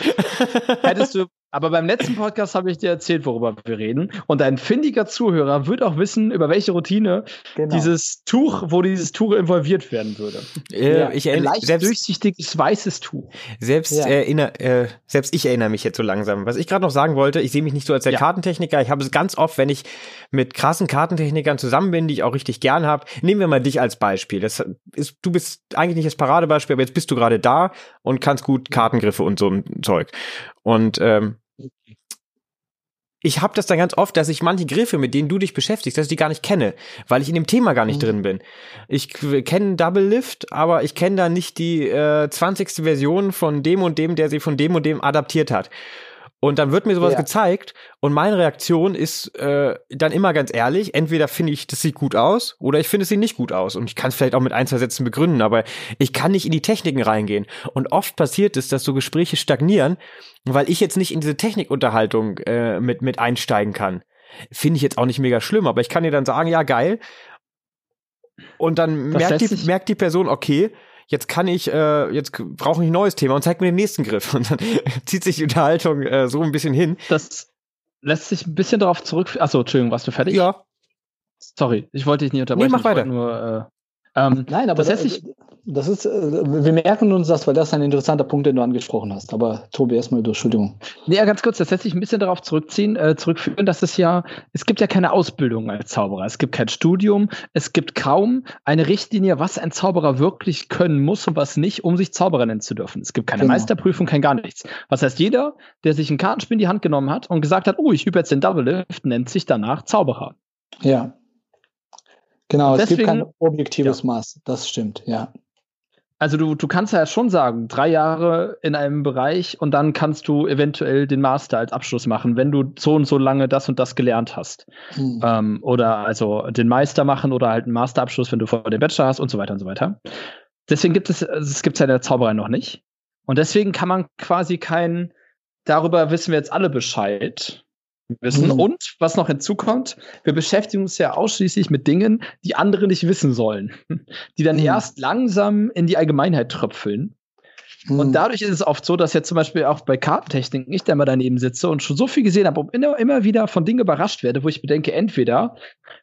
Hättest du aber beim letzten Podcast habe ich dir erzählt, worüber wir reden. Und ein findiger Zuhörer wird auch wissen, über welche Routine genau. dieses Tuch, wo dieses Tuch involviert werden würde.
Äh, ja, ich erinnere,
leicht selbst, durchsichtiges weißes Tuch.
Selbst, ja. erinnere, äh, selbst ich erinnere mich jetzt so langsam. Was ich gerade noch sagen wollte, ich sehe mich nicht so als der ja. Kartentechniker. Ich habe es ganz oft, wenn ich mit krassen Kartentechnikern zusammen bin, die ich auch richtig gern habe. Nehmen wir mal dich als Beispiel. Das ist, du bist eigentlich nicht das Paradebeispiel, aber jetzt bist du gerade da und kannst gut Kartengriffe und so ein Zeug. Und ähm, ich habe das dann ganz oft, dass ich manche Griffe, mit denen du dich beschäftigst, dass ich die gar nicht kenne, weil ich in dem Thema gar nicht mhm. drin bin. Ich kenne Double Lift, aber ich kenne da nicht die äh, 20. Version von dem und dem, der sie von dem und dem adaptiert hat. Und dann wird mir sowas ja. gezeigt und meine Reaktion ist äh, dann immer ganz ehrlich, entweder finde ich, das sieht gut aus oder ich finde, es sieht nicht gut aus. Und ich kann es vielleicht auch mit ein, zwei Sätzen begründen, aber ich kann nicht in die Techniken reingehen. Und oft passiert es, dass so Gespräche stagnieren, weil ich jetzt nicht in diese Technikunterhaltung äh, mit, mit einsteigen kann. Finde ich jetzt auch nicht mega schlimm, aber ich kann dir dann sagen, ja, geil. Und dann merkt die, merkt die Person, okay, jetzt kann ich, äh, jetzt brauche ich ein neues Thema und zeig mir den nächsten Griff. Und dann zieht sich die Unterhaltung äh, so ein bisschen hin.
Das lässt sich ein bisschen darauf zurück. Achso, Entschuldigung, warst du fertig?
Ja.
Sorry, ich wollte dich nicht unterbrechen.
Nee, mach weiter.
Nur,
äh, ähm, Nein, aber das, lässt sich das ist, äh, wir merken uns das, weil das ein interessanter Punkt, den du angesprochen hast. Aber Tobi, erstmal durch, Entschuldigung.
Nee, ja, ganz kurz, das lässt sich ein bisschen darauf zurückziehen, äh, zurückführen, dass es ja, es gibt ja keine Ausbildung als Zauberer. Es gibt kein Studium, es gibt kaum eine Richtlinie, was ein Zauberer wirklich können muss und was nicht, um sich Zauberer nennen zu dürfen. Es gibt keine genau. Meisterprüfung, kein gar nichts. Was heißt, jeder, der sich ein Kartenspiel in die Hand genommen hat und gesagt hat, oh, ich übe jetzt den Double Lift, nennt sich danach Zauberer.
Ja. Genau, Deswegen, es gibt kein objektives ja. Maß. Das stimmt, ja
also du, du kannst ja schon sagen, drei Jahre in einem Bereich und dann kannst du eventuell den Master als Abschluss machen, wenn du so und so lange das und das gelernt hast. Mhm. Ähm, oder also den Meister machen oder halt einen Masterabschluss, wenn du vor den Bachelor hast und so weiter und so weiter. Deswegen gibt es, es gibt ja in der Zauberei noch nicht. Und deswegen kann man quasi kein, darüber wissen wir jetzt alle Bescheid, wissen. Mhm. Und was noch hinzukommt, wir beschäftigen uns ja ausschließlich mit Dingen, die andere nicht wissen sollen, die dann mhm. erst langsam in die Allgemeinheit tröpfeln. Mhm. Und dadurch ist es oft so, dass jetzt zum Beispiel auch bei Kartentechnik ich da mal daneben sitze und schon so viel gesehen habe und immer, immer wieder von Dingen überrascht werde, wo ich bedenke, entweder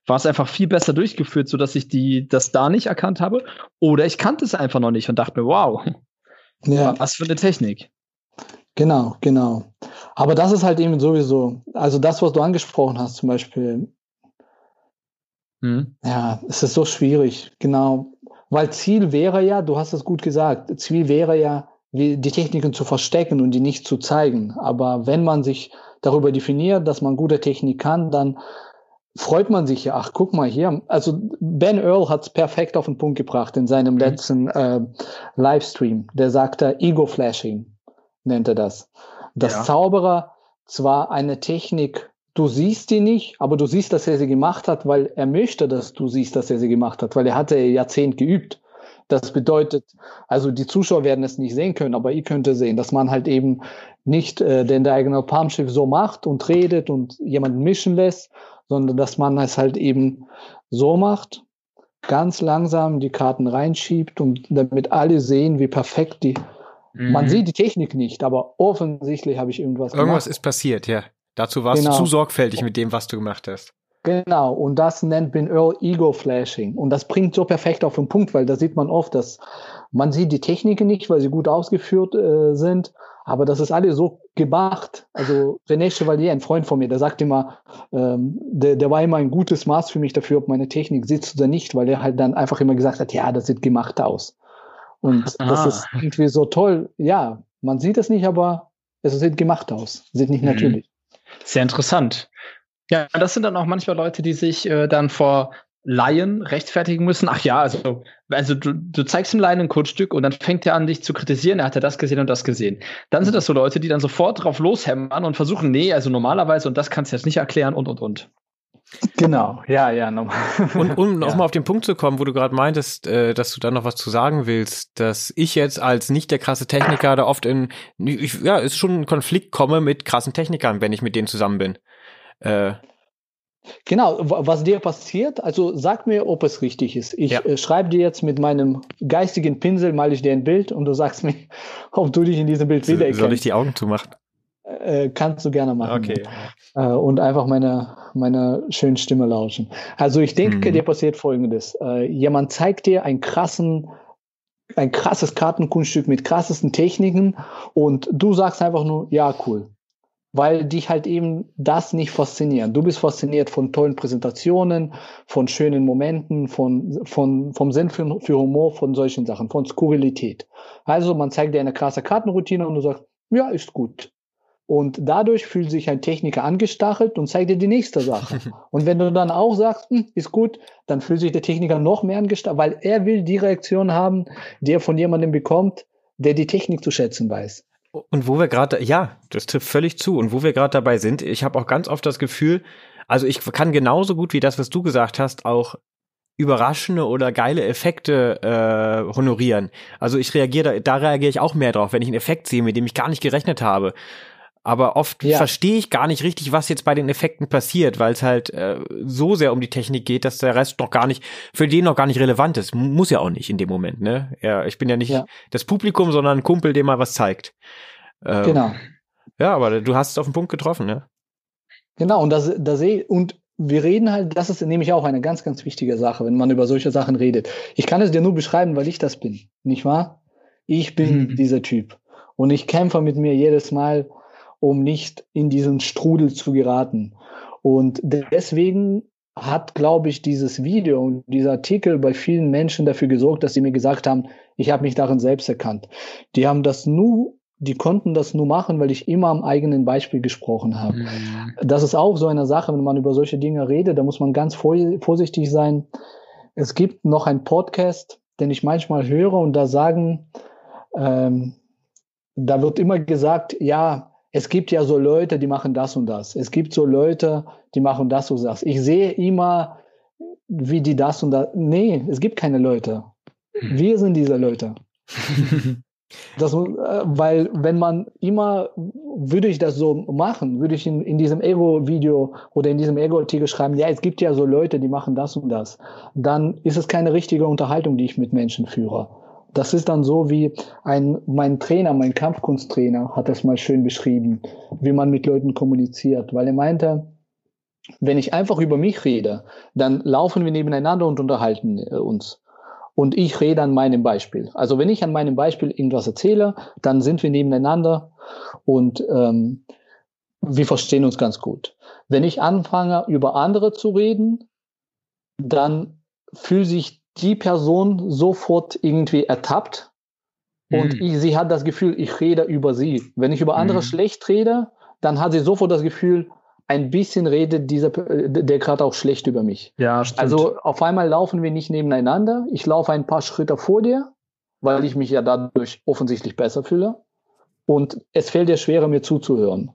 war es einfach viel besser durchgeführt, so dass ich die, das da nicht erkannt habe, oder ich kannte es einfach noch nicht und dachte mir, wow, ja. was für eine Technik.
Genau, genau. Aber das ist halt eben sowieso, also das, was du angesprochen hast, zum Beispiel, hm. ja, es ist so schwierig, genau. Weil Ziel wäre ja, du hast es gut gesagt, Ziel wäre ja, die Techniken zu verstecken und die nicht zu zeigen. Aber wenn man sich darüber definiert, dass man gute Technik kann, dann freut man sich ja, ach, guck mal hier. Also Ben Earl hat es perfekt auf den Punkt gebracht in seinem mhm. letzten äh, Livestream. Der sagte Ego-Flashing, nennt er das. Dass ja. Zauberer zwar eine Technik, du siehst die nicht, aber du siehst, dass er sie gemacht hat, weil er möchte, dass du siehst, dass er sie gemacht hat, weil er hatte Jahrzehnt geübt. Das bedeutet, also die Zuschauer werden es nicht sehen können, aber ihr könnt es sehen, dass man halt eben nicht äh, den Diagonal Palm Shift so macht und redet und jemanden mischen lässt, sondern dass man es halt eben so macht, ganz langsam die Karten reinschiebt und damit alle sehen, wie perfekt die. Mhm. Man sieht die Technik nicht, aber offensichtlich habe ich irgendwas
Irgendwas gemacht. ist passiert, ja. Dazu warst genau. du zu sorgfältig mit dem, was du gemacht hast.
Genau, und das nennt Ben Earl Ego Flashing. Und das bringt so perfekt auf den Punkt, weil da sieht man oft, dass man sieht die Techniken nicht, weil sie gut ausgeführt äh, sind, aber das ist alles so gemacht. Also René Chevalier, ein Freund von mir, der sagt immer, ähm, der, der war immer ein gutes Maß für mich dafür, ob meine Technik sitzt oder nicht, weil er halt dann einfach immer gesagt hat, ja, das sieht gemacht aus. Und ah. das ist irgendwie so toll. Ja, man sieht es nicht, aber es sieht gemacht aus. Sieht nicht mhm. natürlich.
Sehr interessant. Ja, das sind dann auch manchmal Leute, die sich äh, dann vor Laien rechtfertigen müssen. Ach ja, also, also du, du zeigst dem Laien ein Kunststück und dann fängt er an, dich zu kritisieren. Er hat ja das gesehen und das gesehen. Dann sind das so Leute, die dann sofort drauf loshämmern und versuchen, nee, also normalerweise und das kannst du jetzt nicht erklären und und und.
Genau, ja, ja, nochmal.
Und um nochmal ja. auf den Punkt zu kommen, wo du gerade meintest, äh, dass du da noch was zu sagen willst, dass ich jetzt als nicht der krasse Techniker da oft in, ich, ja, ist schon ein Konflikt komme mit krassen Technikern, wenn ich mit denen zusammen bin.
Äh, Genau, was dir passiert, also sag mir, ob es richtig ist. Ich ja. äh, schreibe dir jetzt mit meinem geistigen Pinsel, mal ich dir ein Bild und du sagst mir, ob du dich in diesem Bild wiedererkennst.
Soll ich die Augen zumachen?
Äh, kannst du gerne machen.
Okay.
Äh, und einfach meine, meine schönen Stimme lauschen. Also ich denke, hm. dir passiert Folgendes. Äh, jemand zeigt dir einen krassen ein krasses Kartenkunststück mit krassesten Techniken und du sagst einfach nur, ja, cool weil dich halt eben das nicht fasziniert. Du bist fasziniert von tollen Präsentationen, von schönen Momenten, von, von, vom Sinn für, für Humor, von solchen Sachen, von Skurrilität. Also man zeigt dir eine krasse Kartenroutine und du sagst, ja, ist gut. Und dadurch fühlt sich ein Techniker angestachelt und zeigt dir die nächste Sache. Und wenn du dann auch sagst, hm, ist gut, dann fühlt sich der Techniker noch mehr angestachelt, weil er will die Reaktion haben, die er von jemandem bekommt, der die Technik zu schätzen weiß.
Und wo wir gerade, ja, das trifft völlig zu. Und wo wir gerade dabei sind, ich habe auch ganz oft das Gefühl, also ich kann genauso gut wie das, was du gesagt hast, auch überraschende oder geile Effekte äh, honorieren. Also ich reagiere, da, da reagiere ich auch mehr drauf, wenn ich einen Effekt sehe, mit dem ich gar nicht gerechnet habe. Aber oft ja. verstehe ich gar nicht richtig, was jetzt bei den Effekten passiert, weil es halt äh, so sehr um die Technik geht, dass der Rest noch gar nicht, für den noch gar nicht relevant ist. Muss ja auch nicht in dem Moment, ne? Ja, ich bin ja nicht ja. das Publikum, sondern ein Kumpel, dem mal was zeigt.
Ähm, genau.
Ja, aber du hast es auf den Punkt getroffen, ne?
Genau, und das, das sehe und wir reden halt, das ist nämlich auch eine ganz, ganz wichtige Sache, wenn man über solche Sachen redet. Ich kann es dir nur beschreiben, weil ich das bin, nicht wahr? Ich bin mhm. dieser Typ. Und ich kämpfe mit mir jedes Mal, um nicht in diesen Strudel zu geraten. Und deswegen hat, glaube ich, dieses Video und dieser Artikel bei vielen Menschen dafür gesorgt, dass sie mir gesagt haben, ich habe mich darin selbst erkannt. Die haben das nur, die konnten das nur machen, weil ich immer am eigenen Beispiel gesprochen habe. Mhm. Das ist auch so eine Sache, wenn man über solche Dinge redet, da muss man ganz vorsichtig sein. Es gibt noch einen Podcast, den ich manchmal höre und da sagen, ähm, da wird immer gesagt, ja, es gibt ja so Leute, die machen das und das. Es gibt so Leute, die machen das und das. Ich sehe immer, wie die das und das. Nee, es gibt keine Leute. Hm. Wir sind diese Leute. das, äh, weil wenn man immer, würde ich das so machen, würde ich in, in diesem Ego-Video oder in diesem Ego-Artikel schreiben, ja, es gibt ja so Leute, die machen das und das, dann ist es keine richtige Unterhaltung, die ich mit Menschen führe. Das ist dann so wie ein, mein Trainer, mein Kampfkunsttrainer hat das mal schön beschrieben, wie man mit Leuten kommuniziert, weil er meinte, wenn ich einfach über mich rede, dann laufen wir nebeneinander und unterhalten äh, uns. Und ich rede an meinem Beispiel. Also wenn ich an meinem Beispiel irgendwas erzähle, dann sind wir nebeneinander und ähm, wir verstehen uns ganz gut. Wenn ich anfange, über andere zu reden, dann fühlt sich die Person sofort irgendwie ertappt und mhm. ich, sie hat das Gefühl, ich rede über sie. Wenn ich über andere mhm. schlecht rede, dann hat sie sofort das Gefühl, ein bisschen redet dieser, der gerade auch schlecht über mich.
Ja, stimmt.
Also auf einmal laufen wir nicht nebeneinander. Ich laufe ein paar Schritte vor dir, weil ich mich ja dadurch offensichtlich besser fühle. Und es fällt dir schwerer, mir zuzuhören.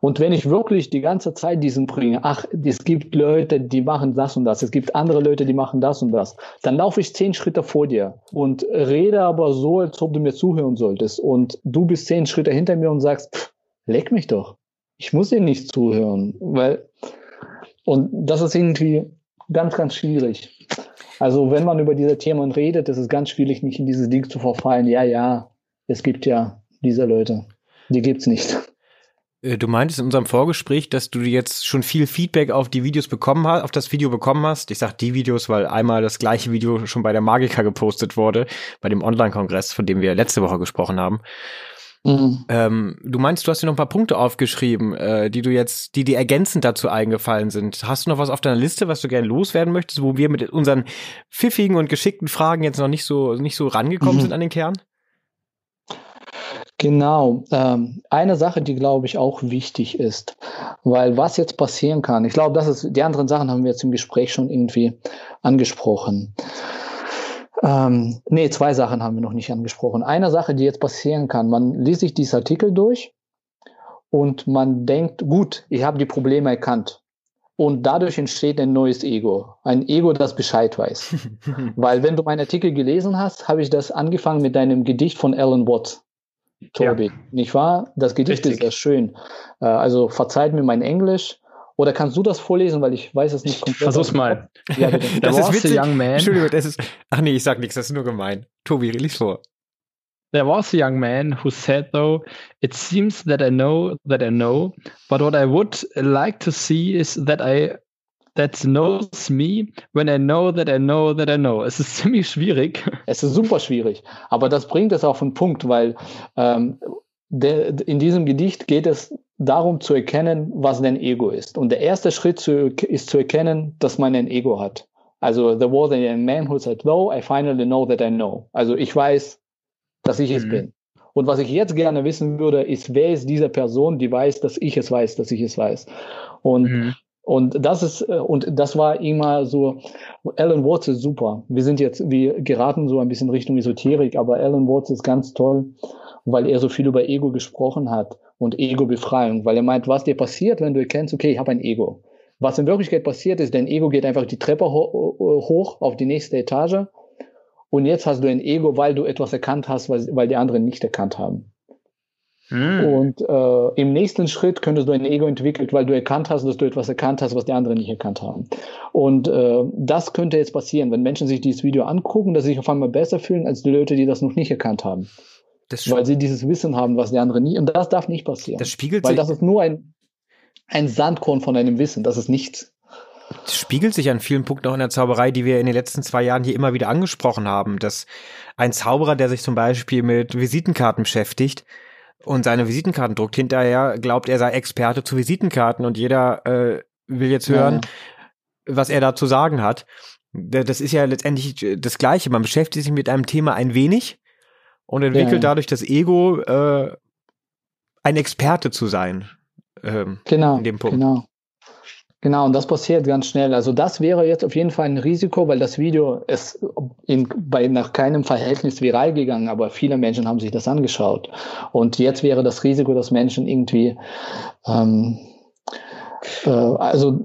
Und wenn ich wirklich die ganze Zeit diesen bringe, ach, es gibt Leute, die machen das und das, es gibt andere Leute, die machen das und das, dann laufe ich zehn Schritte vor dir und rede aber so, als ob du mir zuhören solltest. Und du bist zehn Schritte hinter mir und sagst, pff, leck mich doch. Ich muss dir nicht zuhören, weil, und das ist irgendwie ganz, ganz schwierig. Also wenn man über diese Themen redet, ist es ganz schwierig, nicht in dieses Ding zu verfallen. Ja, ja, es gibt ja diese Leute. Die gibt's nicht.
Äh, du meintest in unserem Vorgespräch, dass du jetzt schon viel Feedback auf die Videos bekommen hast, auf das Video bekommen hast. Ich sag die Videos, weil einmal das gleiche Video schon bei der Magica gepostet wurde, bei dem Online-Kongress, von dem wir letzte Woche gesprochen haben. Mhm. Ähm, du meinst, du hast dir noch ein paar Punkte aufgeschrieben, äh, die du jetzt, die dir ergänzend dazu eingefallen sind. Hast du noch was auf deiner Liste, was du gerne loswerden möchtest, wo wir mit unseren pfiffigen und geschickten Fragen jetzt noch nicht so nicht so rangekommen mhm. sind an den Kern?
Genau. Ähm, eine Sache, die glaube ich auch wichtig ist, weil was jetzt passieren kann, ich glaube, das ist, die anderen Sachen haben wir jetzt im Gespräch schon irgendwie angesprochen. Ähm, nee, zwei Sachen haben wir noch nicht angesprochen. Eine Sache, die jetzt passieren kann, man liest sich diesen Artikel durch und man denkt, gut, ich habe die Probleme erkannt. Und dadurch entsteht ein neues Ego. Ein Ego, das Bescheid weiß. Weil wenn du meinen Artikel gelesen hast, habe ich das angefangen mit deinem Gedicht von Alan Watts. Tobi, ja. nicht wahr? Das Gedicht Richtig. ist sehr schön. Äh, also verzeiht mir mein Englisch. Oder kannst du das vorlesen, weil ich weiß es nicht
komplett. Versuch's mal.
Ja, das ist witzig. Young man. Entschuldigung, das ist. Ach nee, ich sag nichts, das ist nur gemein. Tobi, lies vor.
There was a young man who said, though, it seems that I know that I know, but what I would like to see is that I that knows me when I know that I know that I know. Es ist ziemlich schwierig.
Es ist super schwierig. Aber das bringt es auf den Punkt, weil ähm, der, in diesem Gedicht geht es darum zu erkennen, was dein Ego ist. Und der erste Schritt zu, ist zu erkennen, dass man ein Ego hat. Also, there was a man who said, though, I finally know that I know. Also, ich weiß, dass ich mhm. es bin. Und was ich jetzt gerne wissen würde, ist, wer ist diese Person, die weiß, dass ich es weiß, dass ich es weiß. Und mhm. Und das ist, äh, und das war immer so, Alan Watts ist super. Wir sind jetzt, wir geraten so ein bisschen Richtung Esoterik, aber Alan Watts ist ganz toll, weil er so viel über Ego gesprochen hat und Ego-Befreiung, weil er meint, was dir passiert, wenn du erkennst, okay, ich habe ein Ego. Was in Wirklichkeit passiert ist, dein Ego geht einfach die Treppe ho hoch auf die nächste Etage und jetzt hast du ein Ego, weil du etwas erkannt hast, weil, weil die anderen nicht erkannt haben. Hm. Und äh, im nächsten Schritt könntest du ein Ego entwickeln, weil du erkannt hast, dass du etwas erkannt hast, was die anderen nicht erkannt haben. Und äh, das könnte jetzt passieren, wenn Menschen sich dieses Video angucken, dass sie sich auf einmal besser fühlen als die Leute, die das noch nicht erkannt haben. weil sie dieses Wissen haben, was die anderen nie. Und das darf nicht passieren.
Das spiegelt
weil das ist nur ein, ein Sandkorn von einem Wissen. Das ist nichts.
Das spiegelt sich an vielen Punkten auch in der Zauberei, die wir in den letzten zwei Jahren hier immer wieder angesprochen haben, dass ein Zauberer, der sich zum Beispiel mit Visitenkarten beschäftigt, und seine Visitenkarten druckt. Hinterher glaubt er sei Experte zu Visitenkarten und jeder äh, will jetzt hören, ja. was er da zu sagen hat. Das ist ja letztendlich das Gleiche. Man beschäftigt sich mit einem Thema ein wenig und entwickelt ja. dadurch das Ego, äh, ein Experte zu sein.
Ähm, genau. In dem Punkt. Genau. Genau, und das passiert ganz schnell. Also das wäre jetzt auf jeden Fall ein Risiko, weil das Video ist in, bei nach keinem Verhältnis viral gegangen, aber viele Menschen haben sich das angeschaut. Und jetzt wäre das Risiko, dass Menschen irgendwie ähm, äh, also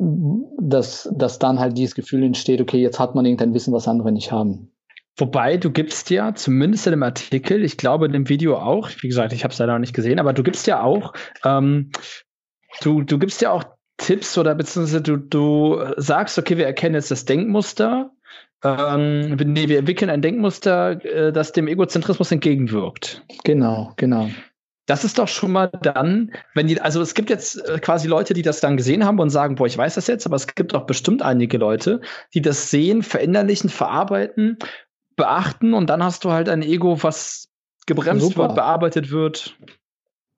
dass, dass dann halt dieses Gefühl entsteht, okay, jetzt hat man irgendein Wissen, was andere nicht haben.
Wobei du gibst ja, zumindest in dem Artikel, ich glaube in dem Video auch, wie gesagt, ich habe es leider noch nicht gesehen, aber du gibst ja auch, ähm, du, du gibst ja auch Tipps oder beziehungsweise du, du sagst, okay, wir erkennen jetzt das Denkmuster, ähm, nee, wir entwickeln ein Denkmuster, äh, das dem Egozentrismus entgegenwirkt.
Genau, genau.
Das ist doch schon mal dann, wenn die, also es gibt jetzt äh, quasi Leute, die das dann gesehen haben und sagen, boah, ich weiß das jetzt, aber es gibt auch bestimmt einige Leute, die das sehen, verinnerlichen, verarbeiten, beachten und dann hast du halt ein Ego, was gebremst Super. wird, bearbeitet wird.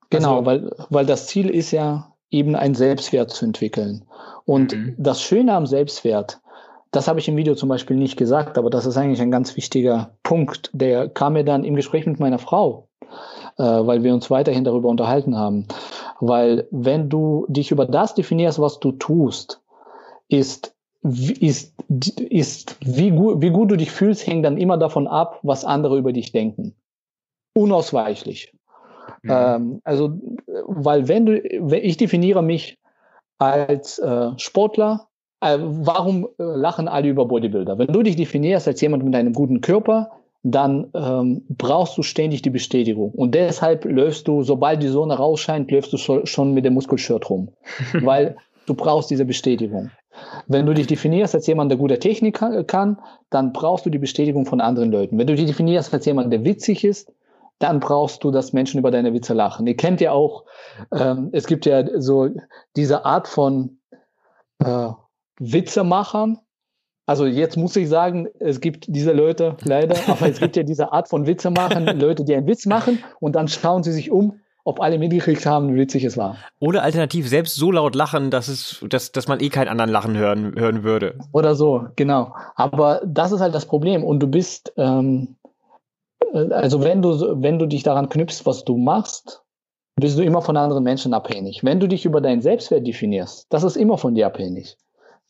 Genau, also, weil, weil das Ziel ist ja, eben einen Selbstwert zu entwickeln. Und mhm. das Schöne am Selbstwert, das habe ich im Video zum Beispiel nicht gesagt, aber das ist eigentlich ein ganz wichtiger Punkt. Der kam mir dann im Gespräch mit meiner Frau. äh, weil wir uns weiterhin darüber unterhalten haben. Weil wenn du dich über das definierst, was du tust, ist ist, ist wie, gut, wie gut du dich fühlst, hängt dann immer davon ab, was andere über dich denken. Unausweichlich. Mhm. Ähm, also, weil wenn du, ich definiere mich als äh, Sportler, äh, warum äh, lachen alle über Bodybuilder? Wenn du dich definierst als jemand mit einem guten Körper, dann ähm, brauchst du ständig die Bestätigung. Und deshalb läufst du, sobald die Sonne rausscheint, läufst du schon mit dem Muskelshirt rum. weil du brauchst diese Bestätigung. Wenn du dich definierst als jemand, der gute Technik kann, dann brauchst du die Bestätigung von anderen Leuten. Wenn du dich definierst als jemand, der witzig ist, dann brauchst du, dass Menschen über deine Witze lachen. Ihr kennt ja auch, ähm, es gibt ja so diese Art von äh, Witzemachern. Also jetzt muss ich sagen, es gibt diese Leute leider, aber es gibt ja diese Art von Witzemachern, Leute, die einen Witz machen und dann schauen sie sich um, ob alle mitgekriegt haben, wie witzig es war.
Oder alternativ selbst so laut lachen, dass es, dass, dass man eh keinen anderen Lachen hören, hören würde.
Oder so, genau. Aber das ist halt das Problem. Und du bist, ähm, äh, also wenn du, wenn du dich daran knüpfst, was du machst, bist du immer von anderen Menschen abhängig. Wenn du dich über deinen Selbstwert definierst, das ist immer von dir abhängig.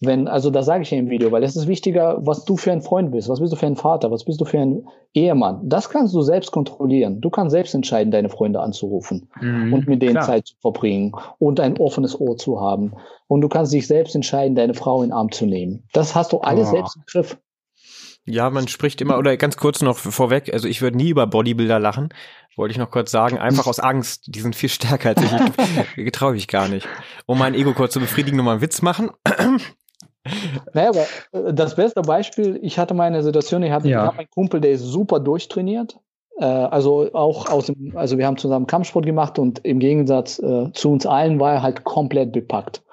Wenn, also das sage ich ja im Video, weil es ist wichtiger, was du für ein Freund bist, was bist du für ein Vater, was bist du für ein Ehemann. Das kannst du selbst kontrollieren. Du kannst selbst entscheiden, deine Freunde anzurufen mhm, und mit denen klar. Zeit zu verbringen und ein offenes Ohr zu haben. Und du kannst dich selbst entscheiden, deine Frau in den Arm zu nehmen. Das hast du alles oh. selbst im Griff.
Ja, man spricht immer, oder ganz kurz noch vorweg, also ich würde nie über Bodybuilder lachen, wollte ich noch kurz sagen, einfach aus Angst, die sind viel stärker als ich, ich traue ich gar nicht. Um mein Ego kurz zu befriedigen, nochmal einen Witz machen.
Naja, aber äh, das beste Beispiel, ich hatte meine Situation, ich hatte, ja. ich habe einen Kumpel, der ist super durchtrainiert. Äh, also auch aus dem, also wir haben zusammen Kampfsport gemacht und im Gegensatz äh, zu uns allen war er halt komplett bepackt.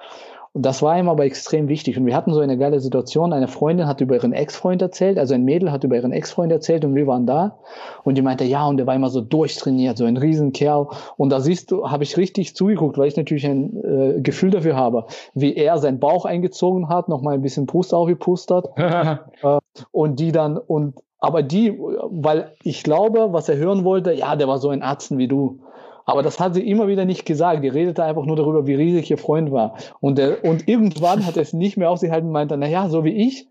Und das war ihm aber extrem wichtig. Und wir hatten so eine geile Situation. Eine Freundin hat über ihren Ex-Freund erzählt, also ein Mädel hat über ihren Ex-Freund erzählt und wir waren da. Und die meinte, ja, und der war immer so durchtrainiert, so ein Riesenkerl. Und da siehst du, habe ich richtig zugeguckt, weil ich natürlich ein äh, Gefühl dafür habe, wie er seinen Bauch eingezogen hat, nochmal ein bisschen Brust aufgepustert. äh, und die dann, und aber die, weil ich glaube, was er hören wollte, ja, der war so ein Arzt wie du. Aber das hat sie immer wieder nicht gesagt. Die redete einfach nur darüber, wie riesig ihr Freund war. Und, der, und irgendwann hat er es nicht mehr auf sich halten und meinte, naja, so wie ich,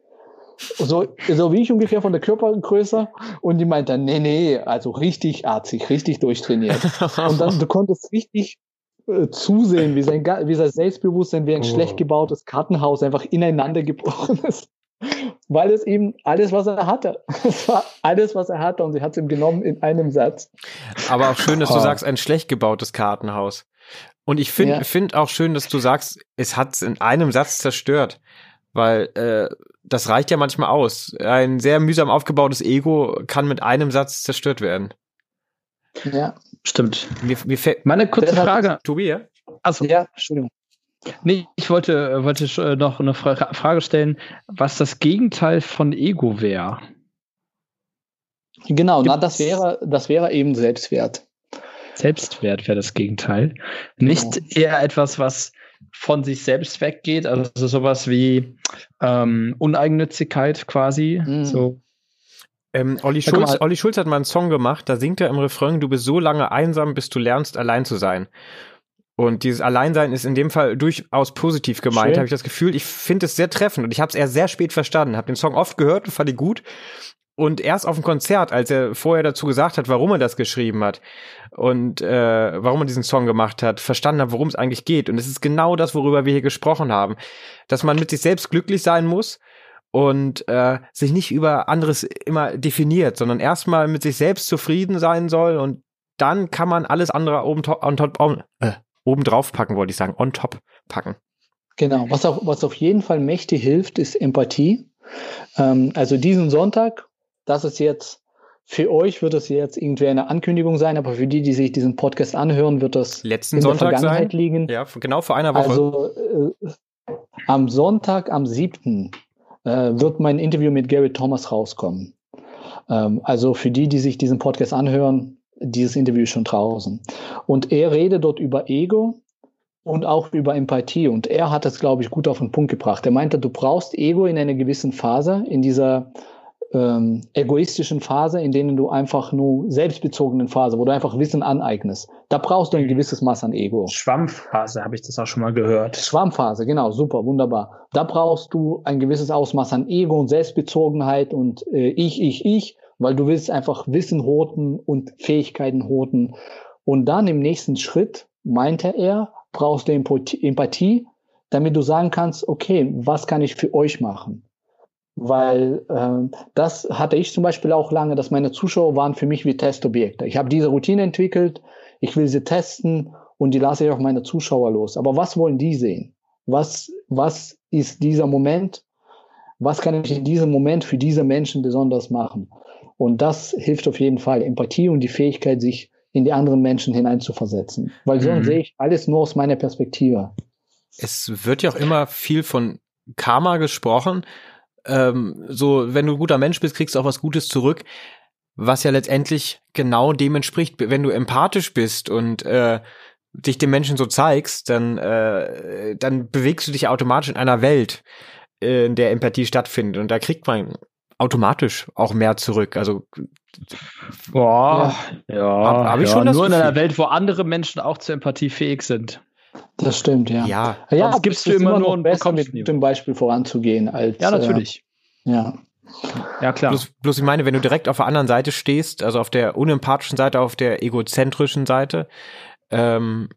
so, so wie ich ungefähr von der Körpergröße. Und die meinte, nee, nee, also richtig arzig, richtig durchtrainiert. Und dann, du konntest richtig äh, zusehen, wie sein, wie sein Selbstbewusstsein wie ein oh. schlecht gebautes Kartenhaus einfach ineinander gebrochen ist weil es eben alles, was er hatte. Es war alles, was er hatte und sie hat es ihm genommen in einem Satz.
Aber auch schön, dass du oh. sagst, ein schlecht gebautes Kartenhaus. Und ich finde ja. find auch schön, dass du sagst, es hat es in einem Satz zerstört. Weil äh, das reicht ja manchmal aus. Ein sehr mühsam aufgebautes Ego kann mit einem Satz zerstört werden.
Ja, stimmt.
Mir, mir
Meine kurze Frage.
Tobi, ja?
Also, ja, Entschuldigung. Nee, ich wollte, wollte äh, noch eine Frage stellen, was das Gegenteil von Ego wäre.
Genau, na, das wäre, das wäre eben Selbstwert.
Selbstwert wäre das Gegenteil. Nicht genau. eher etwas, was von sich selbst weggeht, also sowas wie ähm, Uneigennützigkeit quasi. Mhm. So.
Ähm, Olli, Schulz, Olli Schulz hat mal einen Song gemacht, da singt er im Refrain, du bist so lange einsam, bis du lernst, allein zu sein. Und dieses Alleinsein ist in dem Fall durchaus positiv gemeint, habe ich das Gefühl. Ich finde es sehr treffend und ich habe es erst sehr spät verstanden. Habe den Song oft gehört und fand ihn gut. Und erst auf dem Konzert, als er vorher dazu gesagt hat, warum er das geschrieben hat und äh, warum er diesen Song gemacht hat, verstanden hat, worum es eigentlich geht. Und es ist genau das, worüber wir hier gesprochen haben. Dass man mit sich selbst glücklich sein muss und äh, sich nicht über anderes immer definiert, sondern erstmal mit sich selbst zufrieden sein soll und dann kann man alles andere oben on top, on, äh, oben drauf packen, wollte ich sagen, on top packen.
Genau, was, auch, was auf jeden Fall mächtig hilft, ist Empathie. Ähm, also diesen Sonntag, das ist jetzt, für euch wird es jetzt irgendwie eine Ankündigung sein, aber für die, die sich diesen Podcast anhören, wird das
letzten in Sonntag der Vergangenheit sein.
liegen.
Ja, genau vor einer Woche.
Also äh, am Sonntag, am 7. Äh, wird mein Interview mit Gary Thomas rauskommen. Ähm, also für die, die sich diesen Podcast anhören, dieses Interview schon draußen. Und er redet dort über Ego und auch über Empathie. Und er hat das, glaube ich, gut auf den Punkt gebracht. Er meinte, du brauchst Ego in einer gewissen Phase, in dieser ähm, egoistischen Phase, in denen du einfach nur selbstbezogenen Phase, wo du einfach Wissen aneignest. Da brauchst du ein gewisses Maß an Ego.
Schwammphase habe ich das auch schon mal gehört.
Schwammphase, genau, super, wunderbar. Da brauchst du ein gewisses Ausmaß an Ego und Selbstbezogenheit und äh, ich, ich, ich, weil du willst einfach Wissen horten und Fähigkeiten horten. Und dann im nächsten Schritt, meinte er, brauchst du Empathie, damit du sagen kannst, okay, was kann ich für euch machen? Weil äh, das hatte ich zum Beispiel auch lange, dass meine Zuschauer waren für mich wie Testobjekte. Ich habe diese Routine entwickelt, ich will sie testen und die lasse ich auch meine Zuschauer los. Aber was wollen die sehen? Was, was ist dieser Moment? Was kann ich in diesem Moment für diese Menschen besonders machen? Und das hilft auf jeden Fall. Empathie und die Fähigkeit, sich in die anderen Menschen hineinzuversetzen. Weil sonst mhm. sehe ich alles nur aus meiner Perspektive.
Es wird ja auch immer viel von Karma gesprochen ähm, so, wenn du ein guter Mensch bist, kriegst du auch was Gutes zurück, was ja letztendlich genau dem entspricht. Wenn du empathisch bist und äh, dich dem Menschen so zeigst, dann, äh, dann bewegst du dich automatisch in einer Welt, äh, in der Empathie stattfindet. Und da kriegt man automatisch auch mehr zurück. Also
Boah, ja, ja, hab, hab ich ja, schon das nur Gefühl. in einer Welt, wo andere Menschen auch zur Empathie fähig sind.
Das stimmt, ja.
Ja,
ja das gibst du immer, immer nur und besser mit dem Beispiel voranzugehen als.
Ja, natürlich.
Äh, ja.
Ja, klar. Bloß, bloß ich meine, wenn du direkt auf der anderen Seite stehst, also auf der unempathischen Seite, auf der egozentrischen Seite, ähm,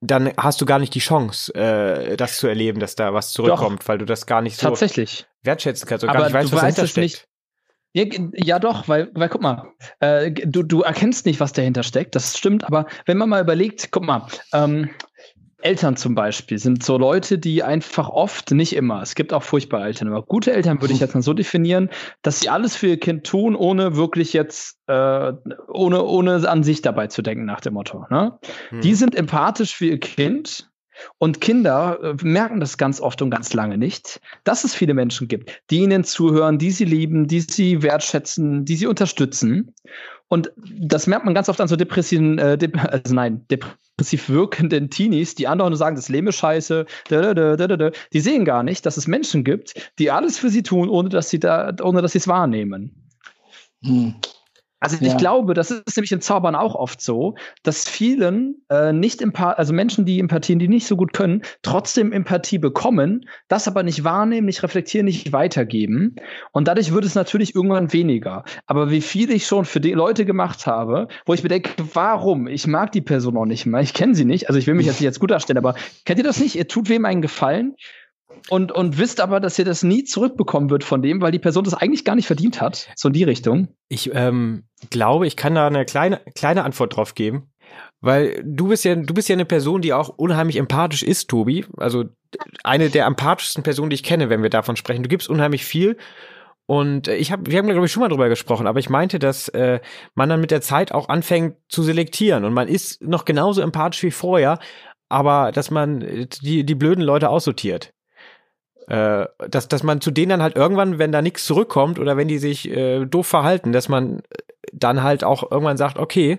dann hast du gar nicht die Chance, äh, das zu erleben, dass da was zurückkommt, doch, weil du das gar nicht so
tatsächlich.
wertschätzen kannst.
Aber nicht weißt, weißt es nicht. Ja, ja, doch, weil, weil guck mal, äh, du, du erkennst nicht, was dahinter steckt, das stimmt, aber wenn man mal überlegt, guck mal, ähm, Eltern zum Beispiel sind so Leute, die einfach oft, nicht immer, es gibt auch furchtbare Eltern, aber gute Eltern würde ich jetzt mal so definieren, dass sie alles für ihr Kind tun, ohne wirklich jetzt, äh, ohne, ohne an sich dabei zu denken, nach dem Motto. Ne? Hm. Die sind empathisch für ihr Kind und Kinder äh, merken das ganz oft und ganz lange nicht, dass es viele Menschen gibt, die ihnen zuhören, die sie lieben, die sie wertschätzen, die sie unterstützen. Und das merkt man ganz oft an so depressiven, äh, dep also nein, depressiv wirkenden Teenies, die anderen sagen, das Leben ist scheiße, die sehen gar nicht, dass es Menschen gibt, die alles für sie tun, ohne dass sie da, ohne dass sie es wahrnehmen. Hm. Also ja. ich glaube, das ist nämlich in Zaubern auch oft so, dass vielen äh, nicht Empath also Menschen, die Empathien, die nicht so gut können, trotzdem Empathie bekommen, das aber nicht wahrnehmen, nicht reflektieren, nicht weitergeben. Und dadurch wird es natürlich irgendwann weniger. Aber wie viel ich schon für die Leute gemacht habe, wo ich mir denke, warum? Ich mag die Person noch nicht mehr. Ich kenne sie nicht. Also ich will mich jetzt nicht als gut darstellen, aber kennt ihr das nicht? Ihr tut wem einen Gefallen und, und wisst aber, dass ihr das nie zurückbekommen wird von dem, weil die Person das eigentlich gar nicht verdient hat. So in die Richtung.
Ich ähm, glaube, ich kann da eine kleine, kleine Antwort drauf geben. Weil du bist ja, du bist ja eine Person, die auch unheimlich empathisch ist, Tobi. Also eine der empathischsten Personen, die ich kenne, wenn wir davon sprechen. Du gibst unheimlich viel. Und ich habe, wir haben glaube ich schon mal drüber gesprochen, aber ich meinte, dass äh, man dann mit der Zeit auch anfängt zu selektieren und man ist noch genauso empathisch wie vorher, aber dass man die die blöden Leute aussortiert äh, dass, dass man zu denen dann halt irgendwann, wenn da nichts zurückkommt oder wenn die sich äh, doof verhalten, dass man dann halt auch irgendwann sagt, okay,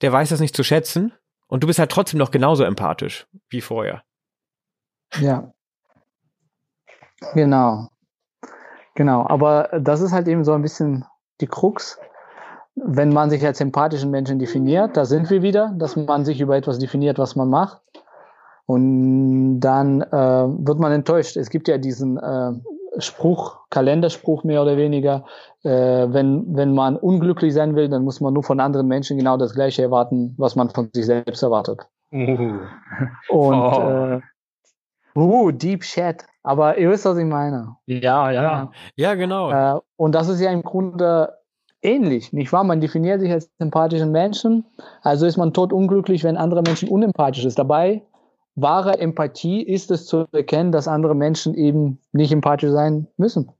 der weiß das nicht zu schätzen und du bist halt trotzdem noch genauso empathisch wie vorher.
Ja. Genau. Genau. Aber das ist halt eben so ein bisschen die Krux. Wenn man sich als empathischen Menschen definiert, da sind wir wieder, dass man sich über etwas definiert, was man macht. Und dann äh, wird man enttäuscht. Es gibt ja diesen äh, Spruch, Kalenderspruch mehr oder weniger, äh, wenn, wenn man unglücklich sein will, dann muss man nur von anderen Menschen genau das Gleiche erwarten, was man von sich selbst erwartet. Uh. Und oh. äh, uh, Deep Chat. Aber ihr wisst, was ich meine.
Ja, ja. Ja, genau.
Äh, und das ist ja im Grunde ähnlich, nicht wahr? Man definiert sich als sympathischen Menschen, also ist man tot unglücklich, wenn andere Menschen unempathisch ist. Dabei wahre Empathie ist es zu erkennen, dass andere Menschen eben nicht empathisch sein müssen.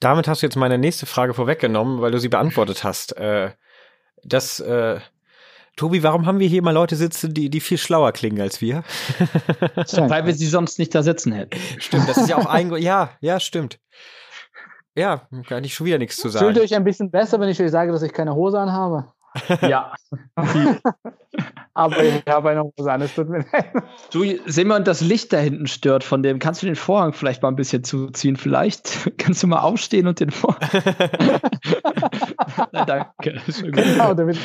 Damit hast du jetzt meine nächste Frage vorweggenommen, weil du sie beantwortet hast. Äh, das, äh, Tobi, warum haben wir hier mal Leute sitzen, die, die viel schlauer klingen als wir?
weil wir sie sonst nicht da sitzen hätten.
Stimmt, das ist ja auch ein, ja, ja, stimmt. Ja, kann ich schon wieder nichts zu sagen.
Fühlt euch ein bisschen besser, wenn ich euch sage, dass ich keine Hose anhabe?
Ja.
Aber ich habe eine Hose an, es tut mir leid.
Du, Simon, das Licht da hinten stört von dem. Kannst du den Vorhang vielleicht mal ein bisschen zuziehen? Vielleicht kannst du mal aufstehen und den Vorhang.
Na, danke. Genau, damit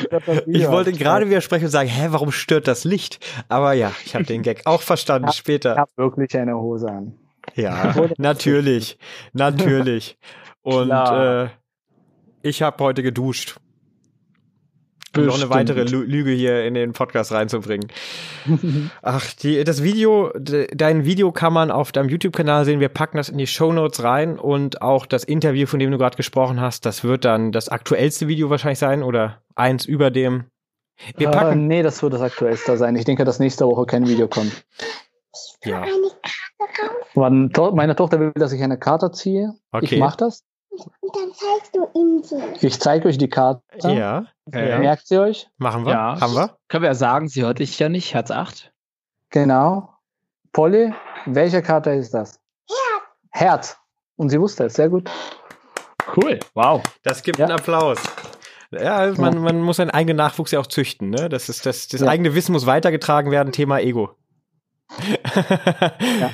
ich wollte gerade widersprechen und sagen, hä, warum stört das Licht? Aber ja, ich habe den Gag auch verstanden
ich
später.
Ich habe wirklich eine Hose an.
Ja, natürlich, natürlich. Und äh, ich habe heute geduscht. Noch eine weitere Lüge hier in den Podcast reinzubringen. Ach, die, das Video, dein Video kann man auf deinem YouTube-Kanal sehen. Wir packen das in die Show Notes rein und auch das Interview, von dem du gerade gesprochen hast, das wird dann das aktuellste Video wahrscheinlich sein oder eins über dem.
Wir packen. Uh, nee, das wird das aktuellste sein. Ich denke, dass nächste Woche kein Video kommt.
Ja.
Meine Tochter will, dass ich eine Karte ziehe. Okay. Ich mache das. Und dann zeigst du ihm sie. Ich zeige euch die Karte.
Ja.
ja. Merkt sie euch?
Machen wir. Ja. Haben wir.
Können wir ja sagen, sie hört dich ja nicht. Herz 8.
Genau. Polly, welche Karte ist das? Herz. Herz. Und sie wusste es. Sehr gut.
Cool. Wow.
Das gibt ja. einen Applaus. Ja, man, man muss seinen eigenen Nachwuchs ja auch züchten. Ne? Das, ist, das, das ja. eigene Wissen muss weitergetragen werden. Thema Ego ja.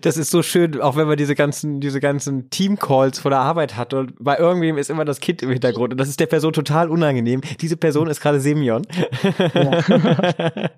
Das ist so schön, auch wenn man diese ganzen, diese ganzen Team-Calls vor der Arbeit hat und bei irgendwem ist immer das Kind im Hintergrund und das ist der Person total unangenehm. Diese Person ist gerade Semyon. Ja.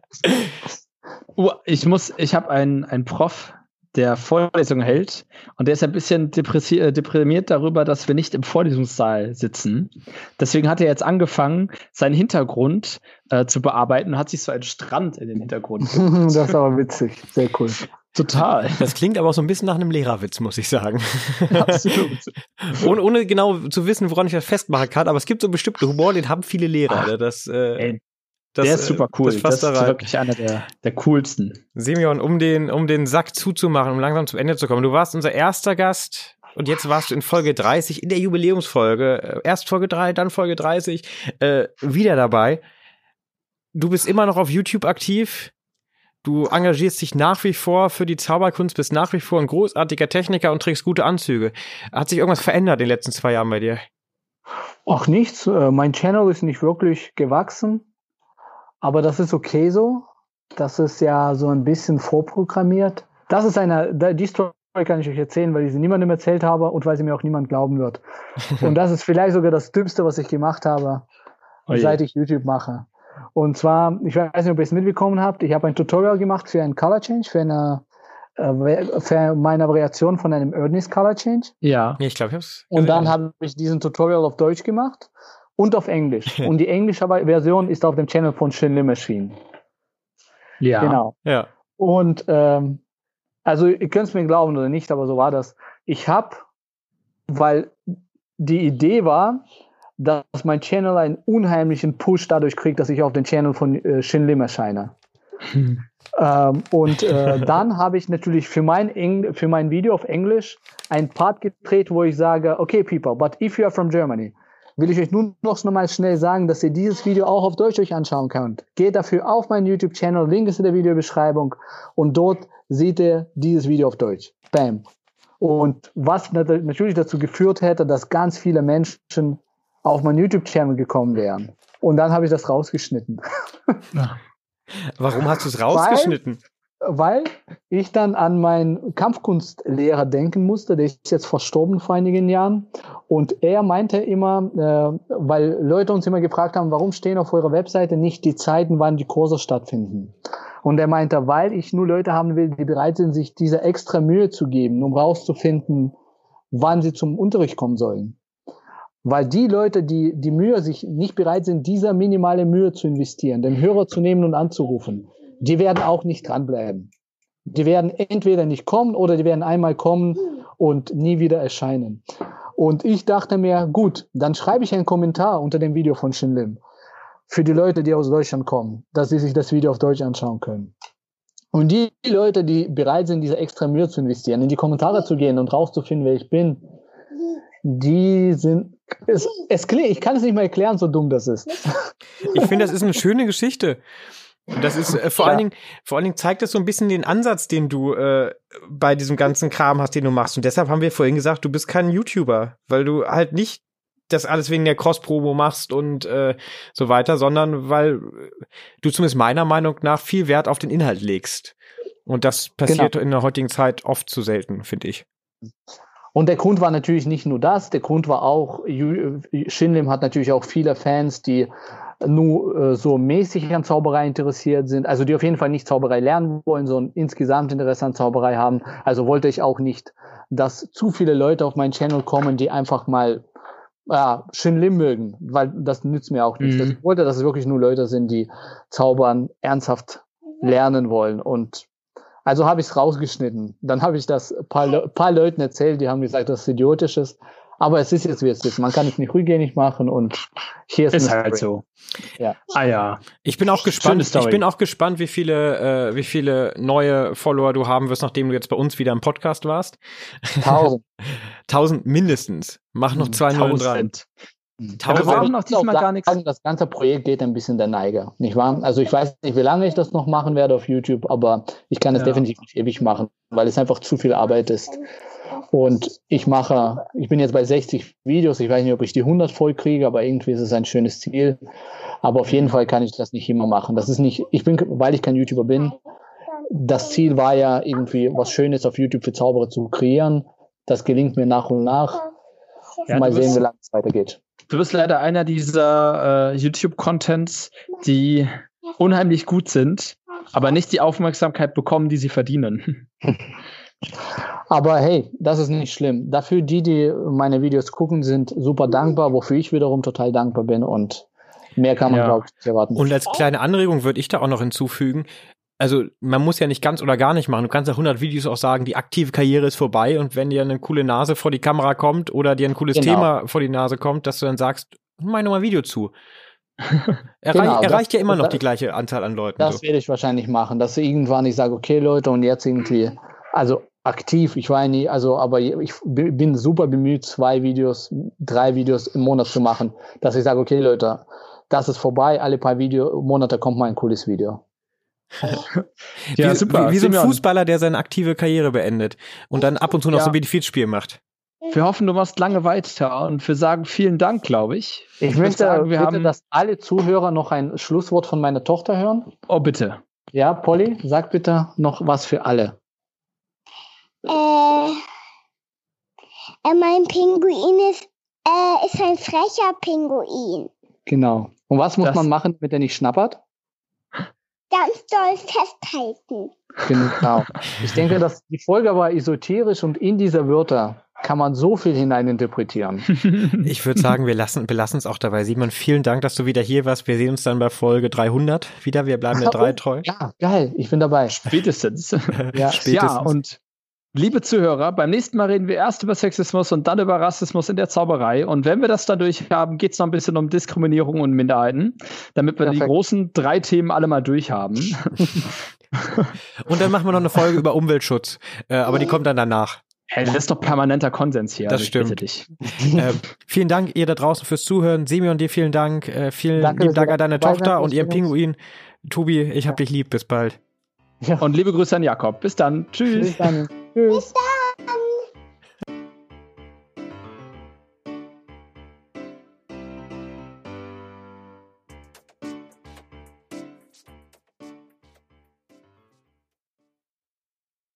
ich muss, ich habe einen, einen Prof, der Vorlesung hält und der ist ein bisschen äh, deprimiert darüber, dass wir nicht im Vorlesungssaal sitzen. Deswegen hat er jetzt angefangen, seinen Hintergrund äh, zu bearbeiten und hat sich so einen Strand in den Hintergrund.
das ist aber witzig, sehr cool.
Total.
Das klingt aber auch so ein bisschen nach einem Lehrerwitz, muss ich sagen. Absolut. ohne, ohne genau zu wissen, woran ich das festmachen kann, aber es gibt so bestimmte Humor, den haben viele Lehrer. Ach, das, äh,
das, der ist super äh, cool. Das, das ist wirklich einer der, der coolsten.
Simeon, um den, um den Sack zuzumachen, um langsam zum Ende zu kommen. Du warst unser erster Gast und jetzt warst du in Folge 30, in der Jubiläumsfolge. Äh, erst Folge 3, dann Folge 30, äh, wieder dabei. Du bist immer noch auf YouTube aktiv. Du engagierst dich nach wie vor für die Zauberkunst, bist nach wie vor ein großartiger Techniker und trägst gute Anzüge. Hat sich irgendwas verändert in den letzten zwei Jahren bei dir?
Ach, nichts. Äh, mein Channel ist nicht wirklich gewachsen. Aber das ist okay so. Das ist ja so ein bisschen vorprogrammiert. Das ist eine, die Story kann ich euch erzählen, weil ich sie niemandem erzählt habe und weil sie mir auch niemand glauben wird. und das ist vielleicht sogar das Dümmste, was ich gemacht habe, oh seit ich YouTube mache. Und zwar, ich weiß nicht, ob ihr es mitbekommen habt, ich habe ein Tutorial gemacht für einen Color Change, für eine äh, für meine Variation von einem Erdness Color Change.
Ja, ich glaube, ich hab's.
Und dann habe ich diesen Tutorial auf Deutsch gemacht und auf Englisch. und die englische Version ist auf dem Channel von Shinli Machine.
Ja.
Genau.
Ja.
Und ähm, also ihr könnt es mir glauben oder nicht, aber so war das. Ich habe, weil die Idee war, dass mein Channel einen unheimlichen Push dadurch kriegt, dass ich auf dem Channel von äh, Shin Lim erscheine. Hm. Ähm, und äh, dann habe ich natürlich für mein, Engl für mein Video auf Englisch ein Part gedreht, wo ich sage, okay, people, but if you are from Germany, will ich euch nun noch mal schnell sagen, dass ihr dieses Video auch auf Deutsch euch anschauen könnt. Geht dafür auf meinen YouTube-Channel, Link ist in der Videobeschreibung und dort seht ihr dieses Video auf Deutsch. Bam. Und was natürlich dazu geführt hätte, dass ganz viele Menschen auf meinen YouTube-Channel gekommen wären. Und dann habe ich das rausgeschnitten.
Warum hast du es rausgeschnitten?
Weil ich dann an meinen Kampfkunstlehrer denken musste, der ist jetzt verstorben vor einigen Jahren. Und er meinte immer, äh, weil Leute uns immer gefragt haben, warum stehen auf eurer Webseite nicht die Zeiten, wann die Kurse stattfinden? Und er meinte, weil ich nur Leute haben will, die bereit sind, sich diese extra Mühe zu geben, um rauszufinden, wann sie zum Unterricht kommen sollen. Weil die Leute, die die Mühe sich nicht bereit sind, diese minimale Mühe zu investieren, den Hörer zu nehmen und anzurufen, die werden auch nicht dranbleiben. Die werden entweder nicht kommen oder die werden einmal kommen und nie wieder erscheinen. Und ich dachte mir, gut, dann schreibe ich einen Kommentar unter dem Video von Shinlim für die Leute, die aus Deutschland kommen, dass sie sich das Video auf Deutsch anschauen können. Und die Leute, die bereit sind, diese extra Mühe zu investieren, in die Kommentare zu gehen und rauszufinden, wer ich bin, die sind. Es, es, ich kann es nicht mal erklären, so dumm das ist.
Ich finde, das ist eine schöne Geschichte. Das ist äh, vor ja. allen Dingen, vor allen Dingen zeigt das so ein bisschen den Ansatz, den du äh, bei diesem ganzen Kram hast, den du machst. Und deshalb haben wir vorhin gesagt, du bist kein YouTuber, weil du halt nicht das alles wegen der Cross-Promo machst und äh, so weiter, sondern weil du zumindest meiner Meinung nach viel Wert auf den Inhalt legst. Und das passiert genau. in der heutigen Zeit oft zu selten, finde ich.
Und der Grund war natürlich nicht nur das, der Grund war auch, Shinlim hat natürlich auch viele Fans, die nur äh, so mäßig an Zauberei interessiert sind, also die auf jeden Fall nicht Zauberei lernen wollen, sondern insgesamt Interesse an Zauberei haben. Also wollte ich auch nicht, dass zu viele Leute auf meinen Channel kommen, die einfach mal ja, Shinlim mögen, weil das nützt mir auch nichts. Mhm. Ich wollte, dass es wirklich nur Leute sind, die Zaubern ernsthaft lernen wollen. Und also habe ich es rausgeschnitten. Dann habe ich das paar, paar Leuten erzählt, die haben gesagt, das ist idiotisches. Aber es ist jetzt, wie es ist. Man kann es nicht rückgängig machen und hier ist,
ist halt so.
Ja. Ah ja. Ich bin auch gespannt. Ich bin auch gespannt, wie viele, äh, wie viele neue Follower du haben wirst, nachdem du jetzt bei uns wieder im Podcast warst.
Tausend.
Tausend mindestens. Mach noch zwei Nullen dran.
Aber wir haben noch diesmal gar nichts. Das ganze Projekt geht ein bisschen der Neige, nicht wahr? Also ich weiß nicht, wie lange ich das noch machen werde auf YouTube, aber ich kann es ja. definitiv nicht ewig machen, weil es einfach zu viel Arbeit ist. Und ich mache, ich bin jetzt bei 60 Videos, ich weiß nicht, ob ich die 100 voll kriege, aber irgendwie ist es ein schönes Ziel. Aber auf jeden Fall kann ich das nicht immer machen. Das ist nicht, ich bin, weil ich kein YouTuber bin, das Ziel war ja irgendwie was Schönes auf YouTube für Zauberer zu kreieren. Das gelingt mir nach und nach. Ja, Mal sehen, wie lange es weitergeht.
Du bist leider einer dieser äh, YouTube-Contents, die unheimlich gut sind, aber nicht die Aufmerksamkeit bekommen, die sie verdienen.
Aber hey, das ist nicht schlimm. Dafür die, die meine Videos gucken, sind super dankbar, wofür ich wiederum total dankbar bin und mehr kann man, ja. glaube ich, nicht erwarten.
Und als kleine Anregung würde ich da auch noch hinzufügen, also man muss ja nicht ganz oder gar nicht machen. Du kannst ja 100 Videos auch sagen, die aktive Karriere ist vorbei und wenn dir eine coole Nase vor die Kamera kommt oder dir ein cooles genau. Thema vor die Nase kommt, dass du dann sagst, mach noch mal Video zu. Erreich, genau, erreicht das, ja immer noch das, die gleiche Anzahl an Leuten.
Das so. werde ich wahrscheinlich machen, dass irgendwann ich sage, okay Leute, und jetzt irgendwie, also aktiv, ich war nie, also aber ich bin super bemüht, zwei Videos, drei Videos im Monat zu machen, dass ich sage, okay Leute, das ist vorbei, alle paar Video, Monate kommt mal ein cooles Video
ja, wie, super. Wie, wie so ein Fußballer, der seine aktive Karriere beendet und dann ab und zu noch ja. so ein Benefizspiel macht.
Wir hoffen, du machst lange weiter und wir sagen vielen Dank, glaube ich.
Ich, ich möchte, sagen, wir bitte, haben, dass alle Zuhörer noch ein Schlusswort von meiner Tochter hören.
Oh, bitte.
Ja, Polly, sag bitte noch was für alle.
Äh, äh mein Pinguin ist, äh, ist ein frecher Pinguin.
Genau. Und was muss das, man machen, damit er nicht schnappert?
ganz doll festhalten.
Genau. Ich denke, dass die Folge war esoterisch und in diese Wörter kann man so viel hineininterpretieren.
Ich würde sagen, wir lassen, belassen es auch dabei. Simon, vielen Dank, dass du wieder hier warst. Wir sehen uns dann bei Folge 300 wieder. Wir bleiben der drei treu.
Ja, geil. Ich bin dabei.
Spätestens. ja. Spätestens. ja, und Liebe Zuhörer, beim nächsten Mal reden wir erst über Sexismus und dann über Rassismus in der Zauberei. Und wenn wir das dadurch haben, geht es noch ein bisschen um Diskriminierung und Minderheiten, damit wir Perfekt. die großen drei Themen alle mal durchhaben.
und dann machen wir noch eine Folge über Umweltschutz, äh, aber die kommt dann danach.
Hey, das ist doch permanenter Konsens hier.
Das also stimmt. äh, vielen Dank ihr da draußen fürs Zuhören. Semion, dir vielen Dank. Äh, vielen Danke, lieben Dank an deine Tochter und ihren Pinguin. Tobi, ich hab dich lieb. Bis bald.
Ja. Und liebe Grüße an Jakob. Bis dann. Tschüss. Bis dann. Tschüss.